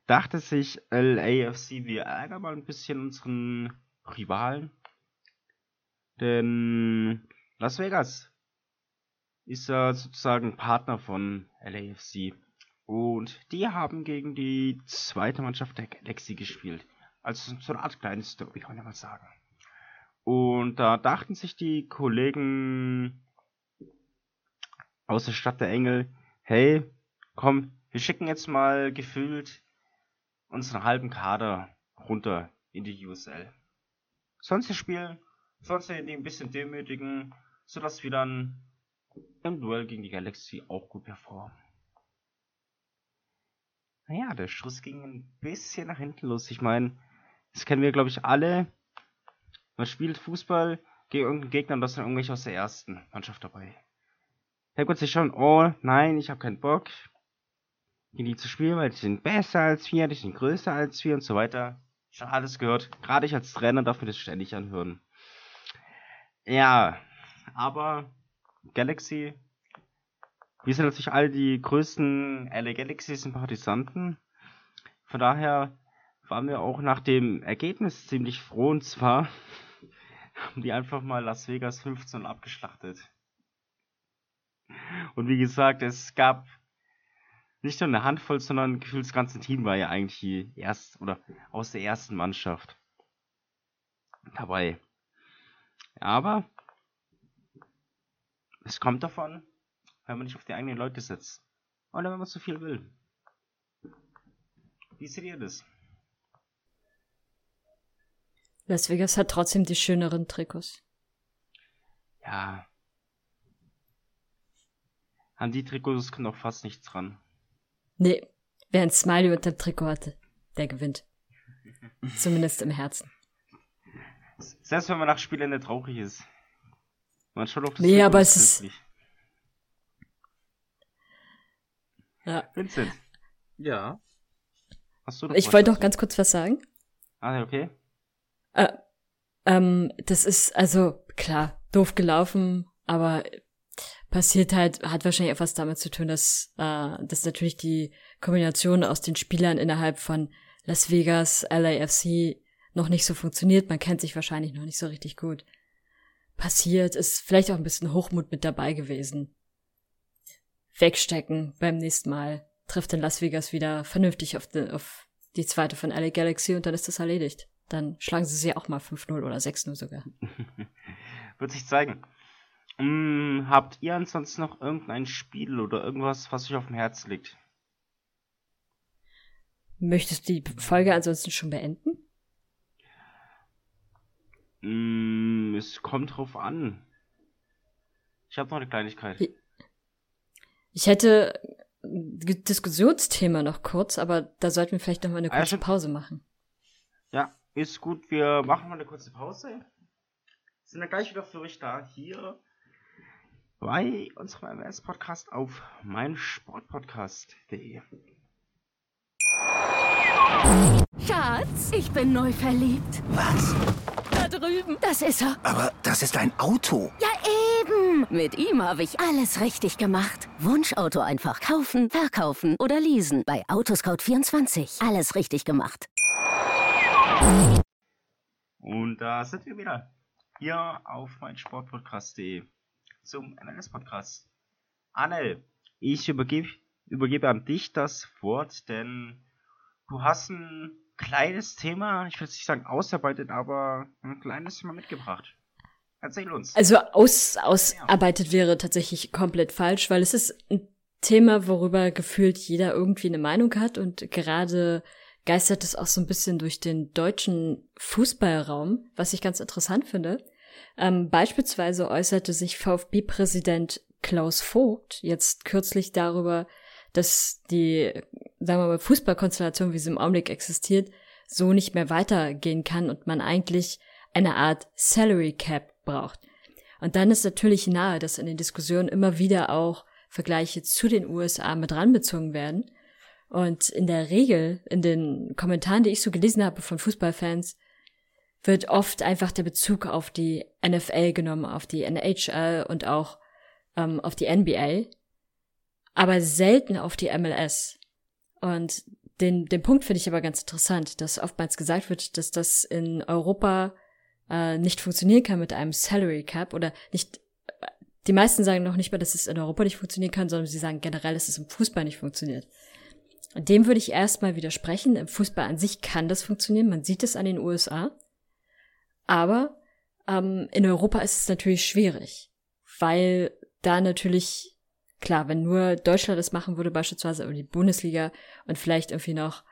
dachte sich LAFC, wir ärgern mal ein bisschen unseren Rivalen. Denn Las Vegas ist ja sozusagen Partner von LAFC. Und die haben gegen die zweite Mannschaft der Galaxy gespielt. Also so eine Art kleines Derby, kann man mal sagen. Und da dachten sich die Kollegen aus der Stadt der Engel, hey, komm, wir schicken jetzt mal gefühlt unseren halben Kader runter in die USL. Sonst spielen, sonst die ein bisschen demütigen, sodass wir dann im Duell gegen die Galaxy auch gut performen. Naja, der Schuss ging ein bisschen nach hinten los. Ich meine, das kennen wir, glaube ich, alle. Man spielt Fußball gegen irgendeinen Gegner und da sind irgendwelche aus der ersten Mannschaft dabei. Denkt man sich schon, oh nein, ich habe keinen Bock, gegen die zu spielen, weil die sind besser als wir, die sind größer als wir und so weiter. Schon alles gehört. Gerade ich als Trainer darf mir das ständig anhören. Ja, aber Galaxy, wir sind natürlich alle die größten LA Galaxy-Sympathisanten. Von daher waren wir auch nach dem Ergebnis ziemlich froh und zwar haben die einfach mal Las Vegas 15 abgeschlachtet. Und wie gesagt, es gab nicht nur eine Handvoll, sondern gefühlt das ganze Team war ja eigentlich erst oder aus der ersten Mannschaft dabei. Aber es kommt davon, wenn man nicht auf die eigenen Leute setzt. Oder wenn man zu viel will. Wie seht ihr das? Las Vegas hat trotzdem die schöneren Trikots. Ja. An die Trikots kommt auch fast nichts dran. Nee, wer ein Smiley unter dem Trikot hatte, der gewinnt. Zumindest im Herzen. Selbst wenn man nach Spielende traurig ist. Man schaut auf das Nee, Trikot aber es ist-. Ja. Vincent, Ja. hast du noch Ich wollte doch ganz kurz was sagen. Ah, okay. Äh, ähm, das ist also klar doof gelaufen, aber passiert halt, hat wahrscheinlich etwas damit zu tun, dass, äh, dass natürlich die Kombination aus den Spielern innerhalb von Las Vegas, LAFC noch nicht so funktioniert. Man kennt sich wahrscheinlich noch nicht so richtig gut. Passiert, ist vielleicht auch ein bisschen Hochmut mit dabei gewesen. Wegstecken beim nächsten Mal. Trifft in Las Vegas wieder vernünftig auf die, auf die zweite von LA Galaxy und dann ist das erledigt. Dann schlagen sie sie auch mal 5-0 oder 6-0 sogar. Wird sich zeigen. Hm, habt ihr ansonsten noch irgendein Spiel oder irgendwas, was euch auf dem Herzen liegt? Möchtest du die Folge ansonsten schon beenden? Hm, es kommt drauf an. Ich habe noch eine Kleinigkeit. Ich hätte ein Diskussionsthema noch kurz, aber da sollten wir vielleicht noch mal eine Ah, kurze stimmt. Pause machen. Ja, ist gut. Wir machen mal eine kurze Pause. Sind dann gleich wieder für euch da hier bei unserem MS-Podcast auf meinsportpodcast.de. Schatz, ich bin neu verliebt. Was? Da drüben. Das ist er. Aber das ist ein Auto. Ja, eben. Mit ihm habe ich alles richtig gemacht. Wunschauto einfach kaufen, verkaufen oder leasen. Bei Autoscout24. Alles richtig gemacht. Und da sind wir wieder. Hier auf meinsportpodcast.de zum MLS-Podcast. Anel, ich übergebe, übergebe an dich das Wort, denn du hast ein kleines Thema, ich will nicht sagen ausarbeitet, aber ein kleines Thema mitgebracht. Erzähl uns. Also aus, ausarbeitet wäre tatsächlich komplett falsch, weil es ist ein Thema, worüber gefühlt jeder irgendwie eine Meinung hat und gerade geistert es auch so ein bisschen durch den deutschen Fußballraum, was ich ganz interessant finde. Ähm, beispielsweise äußerte sich VfB-Präsident Klaus Vogt jetzt kürzlich darüber, dass die, sagen wir mal, Fußballkonstellation, wie sie im Augenblick existiert, so nicht mehr weitergehen kann und man eigentlich eine Art Salary Cap braucht. Und dann ist natürlich nahe, dass in den Diskussionen immer wieder auch Vergleiche zu den USA mit ranbezogen werden. Und in der Regel, in den Kommentaren, die ich so gelesen habe von Fußballfans, wird oft einfach der Bezug auf die NFL genommen, auf die NHL und auch ähm, auf die NBA, aber selten auf die MLS. Und den, den Punkt finde ich aber ganz interessant, dass oftmals gesagt wird, dass das in Europa äh, nicht funktionieren kann mit einem Salary Cap oder nicht. Die meisten sagen noch nicht mal, dass es in Europa nicht funktionieren kann, sondern sie sagen generell, dass es im Fußball nicht funktioniert. Dem würde ich erstmal widersprechen. Im Fußball an sich kann das funktionieren. Man sieht es an den USA. Aber ähm, in Europa ist es natürlich schwierig, weil da natürlich, klar, wenn nur Deutschland das machen würde, beispielsweise oder die Bundesliga und vielleicht irgendwie noch,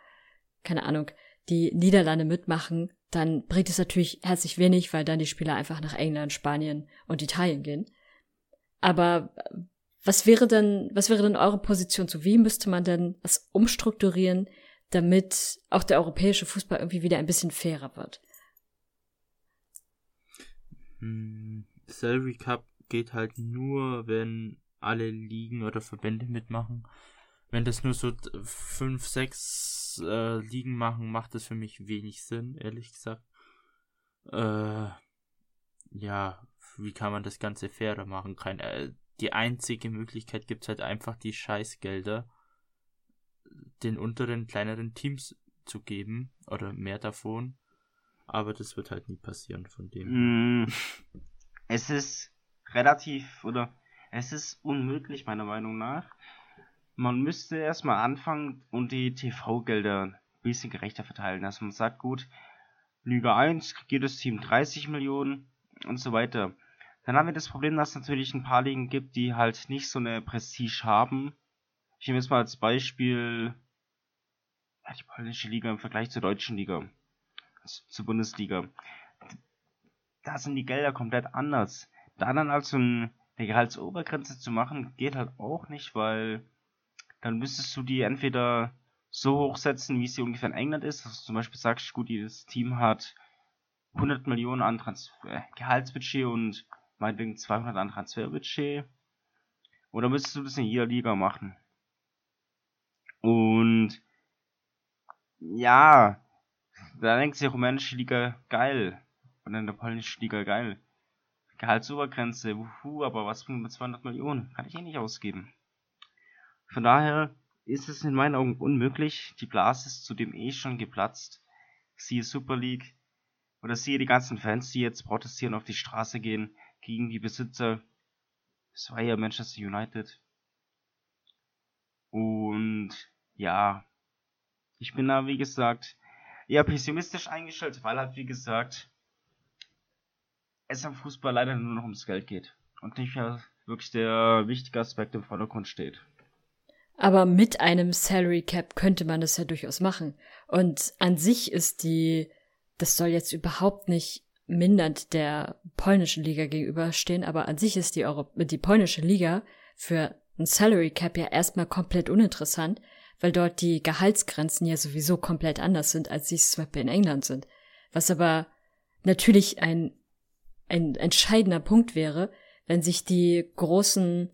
keine Ahnung, die Niederlande mitmachen, dann bringt es natürlich herzlich wenig, weil dann die Spieler einfach nach England, Spanien und Italien gehen. Aber was wäre denn, was wäre denn eure Position zu? Wie müsste man denn das umstrukturieren, damit auch der europäische Fußball irgendwie wieder ein bisschen fairer wird? Hm, Salary Cup geht halt nur, wenn alle Ligen oder Verbände mitmachen. Wenn das nur so fünf, sechs äh, Ligen machen, macht das für mich wenig Sinn, ehrlich gesagt. Äh, ja, wie kann man das Ganze fairer machen? Kein, äh, die einzige Möglichkeit gibt es halt einfach die Scheißgelder den unteren, kleineren Teams zu geben oder mehr davon aber das wird halt nie passieren von dem. Mm, es ist relativ, oder es ist unmöglich, meiner Meinung nach. Man müsste erstmal anfangen und die TV-Gelder ein bisschen gerechter verteilen. Dass man sagt, gut, Liga 1 kriegt jedes Team 30 Millionen und so weiter. Dann haben wir das Problem, dass es natürlich ein paar Ligen gibt, die halt nicht so eine Prestige haben. Ich nehme jetzt mal als Beispiel die polnische Liga im Vergleich zur deutschen Liga zur Bundesliga. Da sind die Gelder komplett anders. Da dann also eine Gehaltsobergrenze zu machen, geht halt auch nicht, weil dann müsstest du die entweder so hochsetzen, wie sie ungefähr in England ist, dass du zum Beispiel sagst, gut, dieses Team hat 100 Millionen an Transfer äh, Gehaltsbudget und meinetwegen 200 an Transferbudget. Oder müsstest du das in jeder Liga machen? Und ja, da denkt sich rumänische Liga geil. Und dann der polnische Liga geil. Gehaltsobergrenze, wuhu, aber was bringt mit 200 Millionen? Kann ich eh nicht ausgeben. Von daher ist es in meinen Augen unmöglich. Die Blase ist zudem eh schon geplatzt. Siehe Super League. Oder siehe die ganzen Fans, die jetzt protestieren, auf die Straße gehen gegen die Besitzer. Es war ja Manchester United. Und ja, ich bin da, wie gesagt, eher pessimistisch eingestellt, weil halt, wie gesagt, es am Fußball leider nur noch ums Geld geht und nicht mehr wirklich der wichtige Aspekt im Vordergrund steht. Aber mit einem Salary Cap könnte man das ja durchaus machen. Und an sich ist die, das soll jetzt überhaupt nicht mindernd der polnischen Liga gegenüberstehen, aber an sich ist die, Euro die polnische Liga für ein Salary Cap ja erstmal komplett uninteressant, weil dort die Gehaltsgrenzen ja sowieso komplett anders sind, als sie Swap in England sind. Was aber natürlich ein, ein entscheidender Punkt wäre, wenn sich die großen,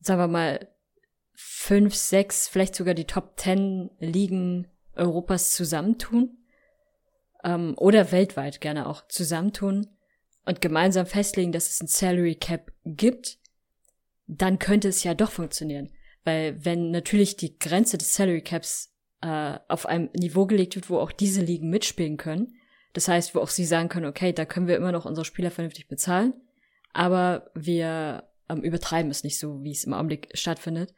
sagen wir mal, fünf, sechs, vielleicht sogar die Top Ten Ligen Europas zusammentun ähm, oder weltweit gerne auch zusammentun und gemeinsam festlegen, dass es ein Salary Cap gibt, dann könnte es ja doch funktionieren. Weil wenn natürlich die Grenze des Salary Caps äh, auf einem Niveau gelegt wird, wo auch diese Ligen mitspielen können, das heißt, wo auch sie sagen können, okay, da können wir immer noch unsere Spieler vernünftig bezahlen, aber wir ähm, übertreiben es nicht so, wie es im Augenblick stattfindet,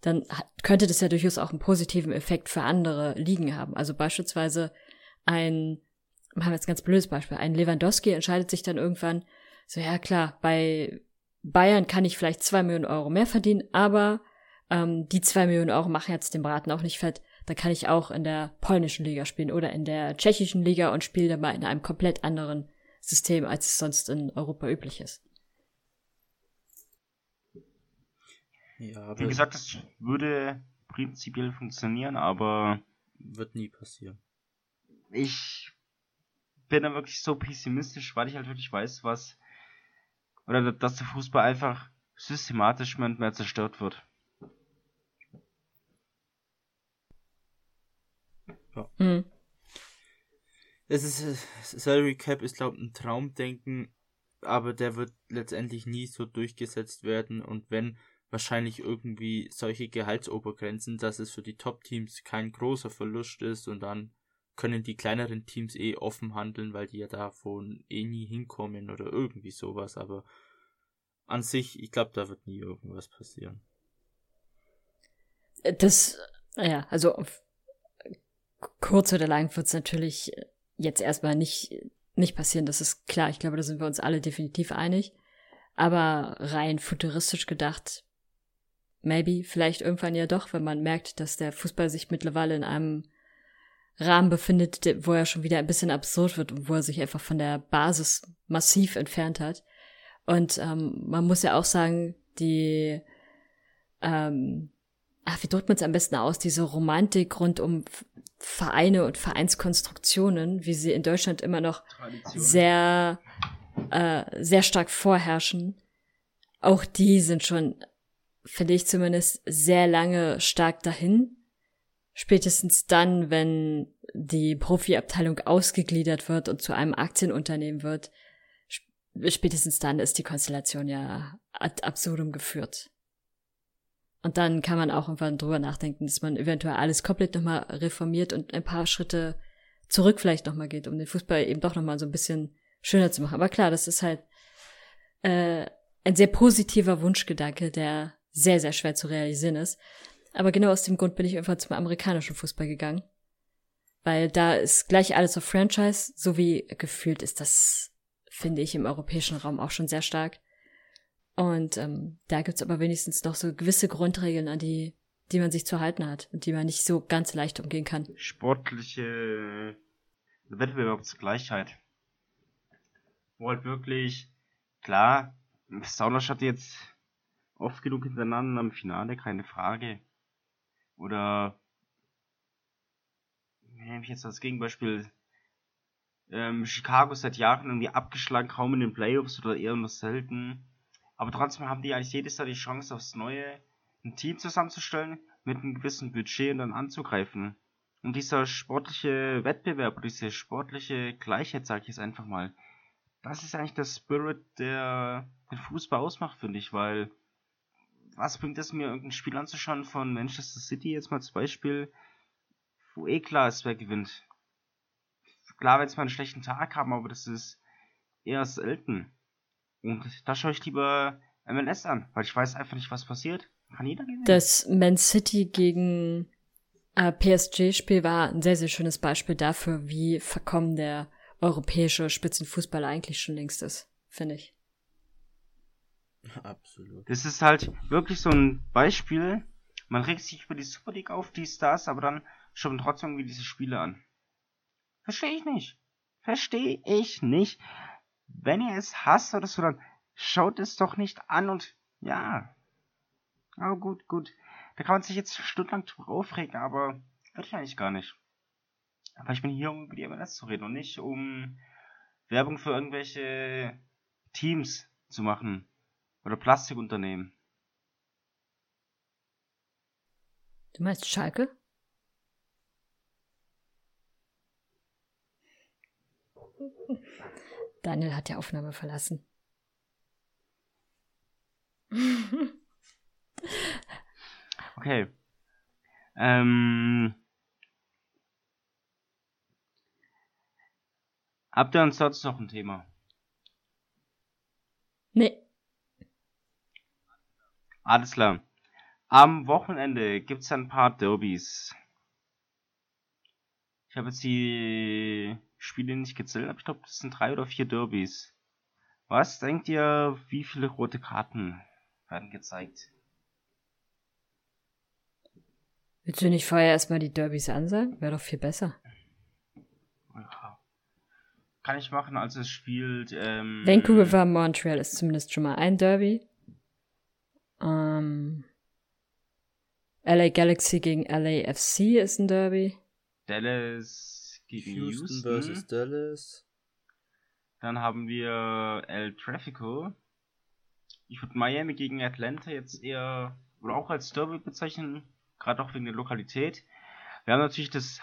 dann könnte das ja durchaus auch einen positiven Effekt für andere Ligen haben. Also beispielsweise ein, machen wir jetzt ein ganz blödes Beispiel, ein Lewandowski entscheidet sich dann irgendwann, so ja klar, bei Bayern kann ich vielleicht zwei Millionen Euro mehr verdienen, aber ähm, die zwei Millionen Euro machen jetzt den Braten auch nicht fett. Dann kann ich auch in der polnischen Liga spielen oder in der tschechischen Liga und spiele dann mal in einem komplett anderen System, als es sonst in Europa üblich ist. Ja, Wie gesagt, das würde prinzipiell funktionieren, aber wird nie passieren. Ich bin da wirklich so pessimistisch, weil ich halt wirklich weiß, was oder dass der Fußball einfach systematisch mehr und mehr zerstört wird. Ja. Mhm. Es ist, Salary Cap ist, glaube ich, ein Traumdenken, aber der wird letztendlich nie so durchgesetzt werden und wenn wahrscheinlich irgendwie solche Gehaltsobergrenzen, dass es für die Top-Teams kein großer Verlust ist und dann können die kleineren Teams eh offen handeln, weil die ja davon eh nie hinkommen oder irgendwie sowas, aber an sich, ich glaube, da wird nie irgendwas passieren. Das, ja, also kurz oder lang wird es natürlich jetzt erstmal nicht, nicht passieren, das ist klar. Ich glaube, da sind wir uns alle definitiv einig. Aber rein futuristisch gedacht, maybe, vielleicht irgendwann ja doch, wenn man merkt, dass der Fußball sich mittlerweile in einem Rahmen befindet, wo er schon wieder ein bisschen absurd wird und wo er sich einfach von der Basis massiv entfernt hat. Und ähm, man muss ja auch sagen, die, ähm, ach, wie drückt man es am besten aus, diese Romantik rund um Vereine und Vereinskonstruktionen, wie sie in Deutschland immer noch Tradition. sehr, äh, sehr stark vorherrschen, auch die sind schon finde ich zumindest, sehr lange stark dahin. Spätestens dann, wenn die Profiabteilung ausgegliedert wird und zu einem Aktienunternehmen wird, spätestens dann ist die Konstellation ja ad absurdum geführt. Und dann kann man auch irgendwann drüber nachdenken, dass man eventuell alles komplett nochmal reformiert und ein paar Schritte zurück vielleicht nochmal geht, um den Fußball eben doch nochmal so ein bisschen schöner zu machen. Aber klar, das ist halt äh, ein sehr positiver Wunschgedanke, der sehr, sehr schwer zu realisieren ist. Aber genau aus dem Grund bin ich irgendwann zum amerikanischen Fußball gegangen. Weil da ist gleich alles auf Franchise, so wie gefühlt ist das, finde ich, im europäischen Raum auch schon sehr stark. Und ähm, da gibt's aber wenigstens noch so gewisse Grundregeln, an die, die man sich zu halten hat und die man nicht so ganz leicht umgehen kann. Sportliche Wettbewerbsgleichheit. Wo halt wirklich, klar, Saunasch hat jetzt oft genug hintereinander im Finale, keine Frage. Oder nehme ich jetzt als Gegenbeispiel ähm, Chicago seit Jahren irgendwie abgeschlagen, kaum in den Playoffs oder eher nur selten. Aber trotzdem haben die eigentlich jedes Jahr die Chance aufs Neue, ein Team zusammenzustellen mit einem gewissen Budget und dann anzugreifen. Und dieser sportliche Wettbewerb, diese sportliche Gleichheit, sage ich jetzt einfach mal, das ist eigentlich der Spirit, der den Fußball ausmacht, finde ich, weil was bringt es mir, irgendein Spiel anzuschauen von Manchester City, jetzt mal als Beispiel, wo eh klar ist, wer gewinnt. Klar, wenn es mal einen schlechten Tag haben, aber das ist eher selten. Und da schaue ich lieber MLS an, weil ich weiß einfach nicht, was passiert. Kann jeder gewinnen. Das Man City gegen äh, PSG-Spiel war ein sehr, sehr schönes Beispiel dafür, wie verkommen der europäische Spitzenfußball eigentlich schon längst ist, finde ich. Absolut. Das ist halt wirklich so ein Beispiel. Man regt sich über die Super League auf, die Stars, aber dann schaut man trotzdem irgendwie diese Spiele an. Verstehe ich nicht. Verstehe ich nicht. Wenn ihr es hasst oder so, dann schaut es doch nicht an und ja. Aber gut, gut. Da kann man sich jetzt stundenlang drüber aufregen, aber würde ich eigentlich gar nicht. Aber ich bin hier, um über die MLS zu reden und nicht um Werbung für irgendwelche Teams zu machen. Oder Plastikunternehmen. Du meinst Schalke? Daniel hat die Aufnahme verlassen. Okay. Ähm. Habt ihr uns sonst noch ein Thema? Nee. Alles klar. Am Wochenende gibt's ein paar Derbys. Ich habe jetzt die Spiele nicht gezählt, aber ich glaube, das sind drei oder vier Derbys. Was denkt ihr, wie viele rote Karten werden gezeigt? Willst du nicht vorher erstmal die Derbys ansagen? Wäre doch viel besser. Ja. Kann ich machen, also es spielt. Ähm, Vancouver, Montreal ist zumindest schon mal ein Derby. Ähm, LA Galaxy gegen LAFC ist ein Derby. Dallas gegen Houston, Houston. versus Dallas. Dann haben wir El Trafico. Ich würde Miami gegen Atlanta jetzt eher oder auch als Derby bezeichnen, gerade auch wegen der Lokalität. Wir haben natürlich das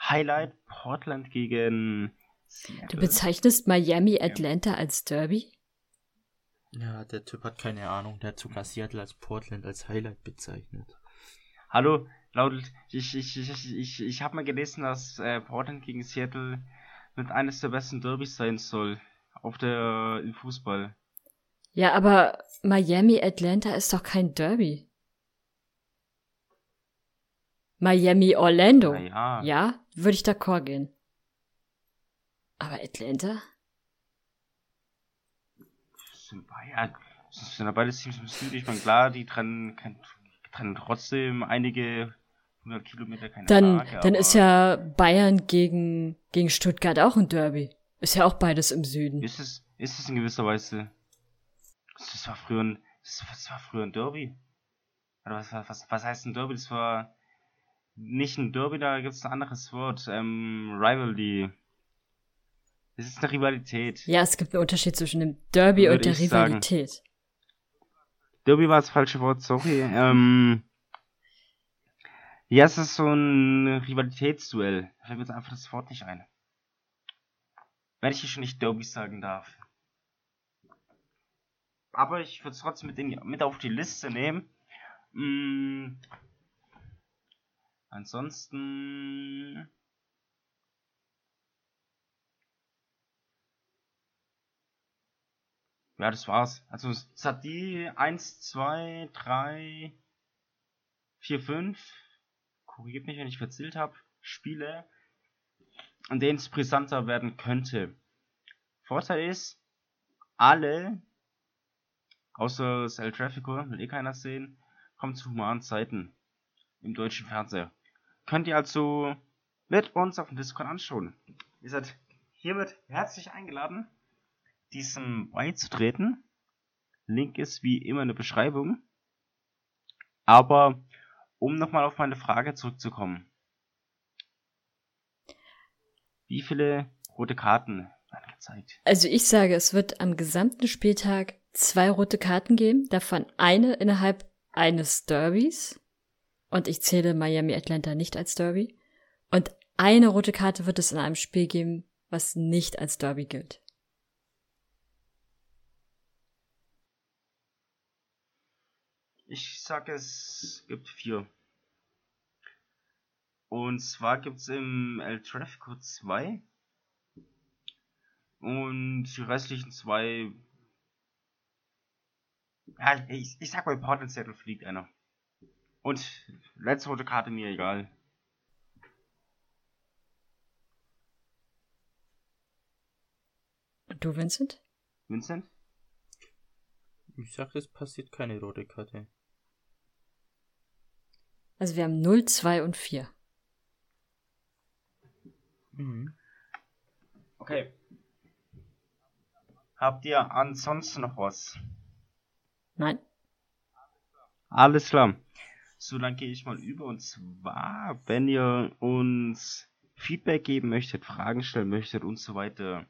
Highlight Portland gegen Du Seattle. bezeichnest Miami Atlanta als Derby? Ja, der Typ hat keine Ahnung. Der hat sogar Seattle als Portland als Highlight bezeichnet. Hallo, laut ich ich ich ich, ich, habe mal gelesen, dass äh, Portland gegen Seattle mit eines der besten Derbys sein soll auf der im Fußball. Ja, aber Miami Atlanta ist doch kein Derby. Miami Orlando. Naja. Ja, würde ich d'accord gehen. Aber Atlanta? Das Bayern. Das sind ja beide Teams im Süden. Ich meine, klar, die trennen, trennen trotzdem einige hundert Kilometer keine Dann, Frage, dann ist ja Bayern gegen, gegen Stuttgart auch ein Derby. Ist ja auch beides im Süden. Ist es, ist es in gewisser Weise. Das war früher ein, das war, früher ein Derby. Oder was, was, was heißt ein Derby? Das war nicht ein Derby, da gibt es ein anderes Wort. Ähm, Rivalry. Das ist eine Rivalität. Ja, es gibt einen Unterschied zwischen dem Derby Würde und der ich sagen. Rivalität. Derby war das falsche Wort, sorry. Ähm, ja, es ist so ein Rivalitätsduell. Da fällt mir jetzt einfach das Wort nicht ein. Wenn ich hier schon nicht Derby sagen darf. Aber ich würde es trotzdem mit, in, mit auf die Liste nehmen. Mm, ansonsten. Ja, das war's. Also es hat die 1, 2, 3, 4, 5, korrigiert mich, wenn ich verzählt habe, Spiele, an denen es brisanter werden könnte. Vorteil ist, alle, außer das El Trafico, will eh keiner sehen, kommen zu humanen Zeiten im deutschen Fernseher. Könnt ihr also mit uns auf dem Discord anschauen. Ihr seid hiermit herzlich eingeladen diesem beizutreten. Link ist wie immer in der Beschreibung. Aber um nochmal auf meine Frage zurückzukommen. Wie viele rote Karten werden gezeigt? Also ich sage, es wird am gesamten Spieltag zwei rote Karten geben, davon eine innerhalb eines Derbys. Und ich zähle Miami Atlanta nicht als Derby. Und eine rote Karte wird es in einem Spiel geben, was nicht als Derby gilt. Ich sag, es gibt vier. Und zwar gibt's im El Trafico zwei. Und die restlichen zwei. Ja, ich, ich sag bei Portland Seattle fliegt einer. Und letzte rote Karte mir egal. Und du, Vincent? Vincent? Ich sag, es passiert keine rote Karte. Also wir haben 0, 2 und 4. Mhm. Okay. Habt ihr ansonsten noch was? Nein. Alles klar. So, dann gehe ich mal über. Und zwar, wenn ihr uns Feedback geben möchtet, Fragen stellen möchtet und so weiter,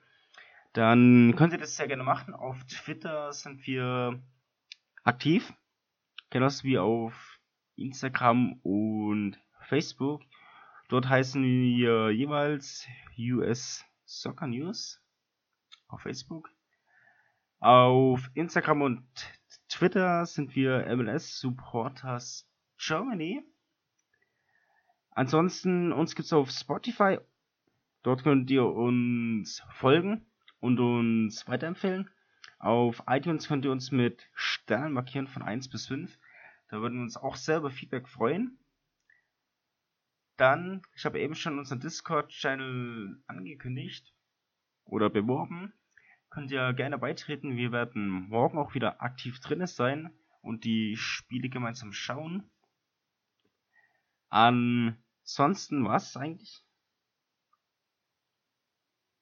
dann könnt ihr das sehr gerne machen. Auf Twitter sind wir aktiv, genauso wie auf Instagram und Facebook. Dort heißen wir jeweils US Soccer News auf Facebook. Auf Instagram und Twitter sind wir MLS Supporters Germany. Ansonsten, uns gibt's auf Spotify. Dort könnt ihr uns folgen und uns weiterempfehlen. Auf iTunes könnt ihr uns mit Sternen markieren von 1 bis 5. Da würden wir uns auch selber Feedback freuen. Dann, ich habe eben schon unseren Discord-Channel angekündigt oder beworben. Könnt ihr gerne beitreten. Wir werden morgen auch wieder aktiv drin sein und die Spiele gemeinsam schauen. Ansonsten was eigentlich?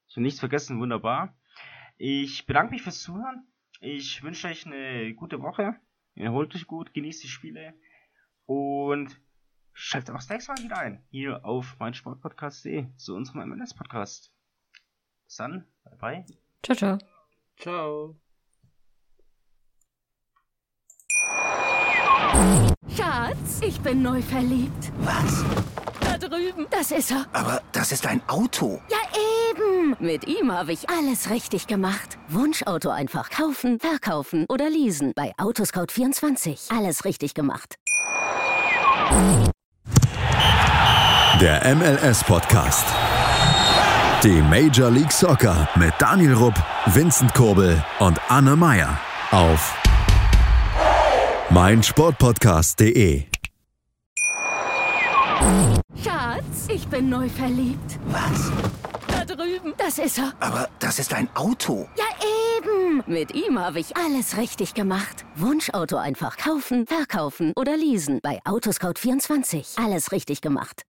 Ich habe nichts vergessen, wunderbar. Ich bedanke mich fürs Zuhören. Ich wünsche euch eine gute Woche. Erholt euch gut, genießt die Spiele und schaltet auch das nächste Mal wieder ein. Hier auf meinsportpodcast.de zu unserem MLS-Podcast. Bis dann, bye bye. Ciao, ciao. Ciao. Schatz, ich bin neu verliebt. Was? Da drüben. Das ist er. Aber das ist ein Auto. Ja, Mit ihm habe ich alles richtig gemacht. Wunschauto einfach kaufen, verkaufen oder leasen. Bei Autoscout24. Alles richtig gemacht. Der MLS-Podcast. Die Major League Soccer mit Daniel Rupp, Vincent Kurbel und Anne Meyer auf meinsportpodcast.de. Schatz, ich bin neu verliebt. Was? Da drüben. Das ist er. Aber das ist ein Auto. Ja, eben. Mit ihm habe ich alles richtig gemacht. Wunschauto einfach kaufen, verkaufen oder leasen. Bei Autoscout24. Alles richtig gemacht.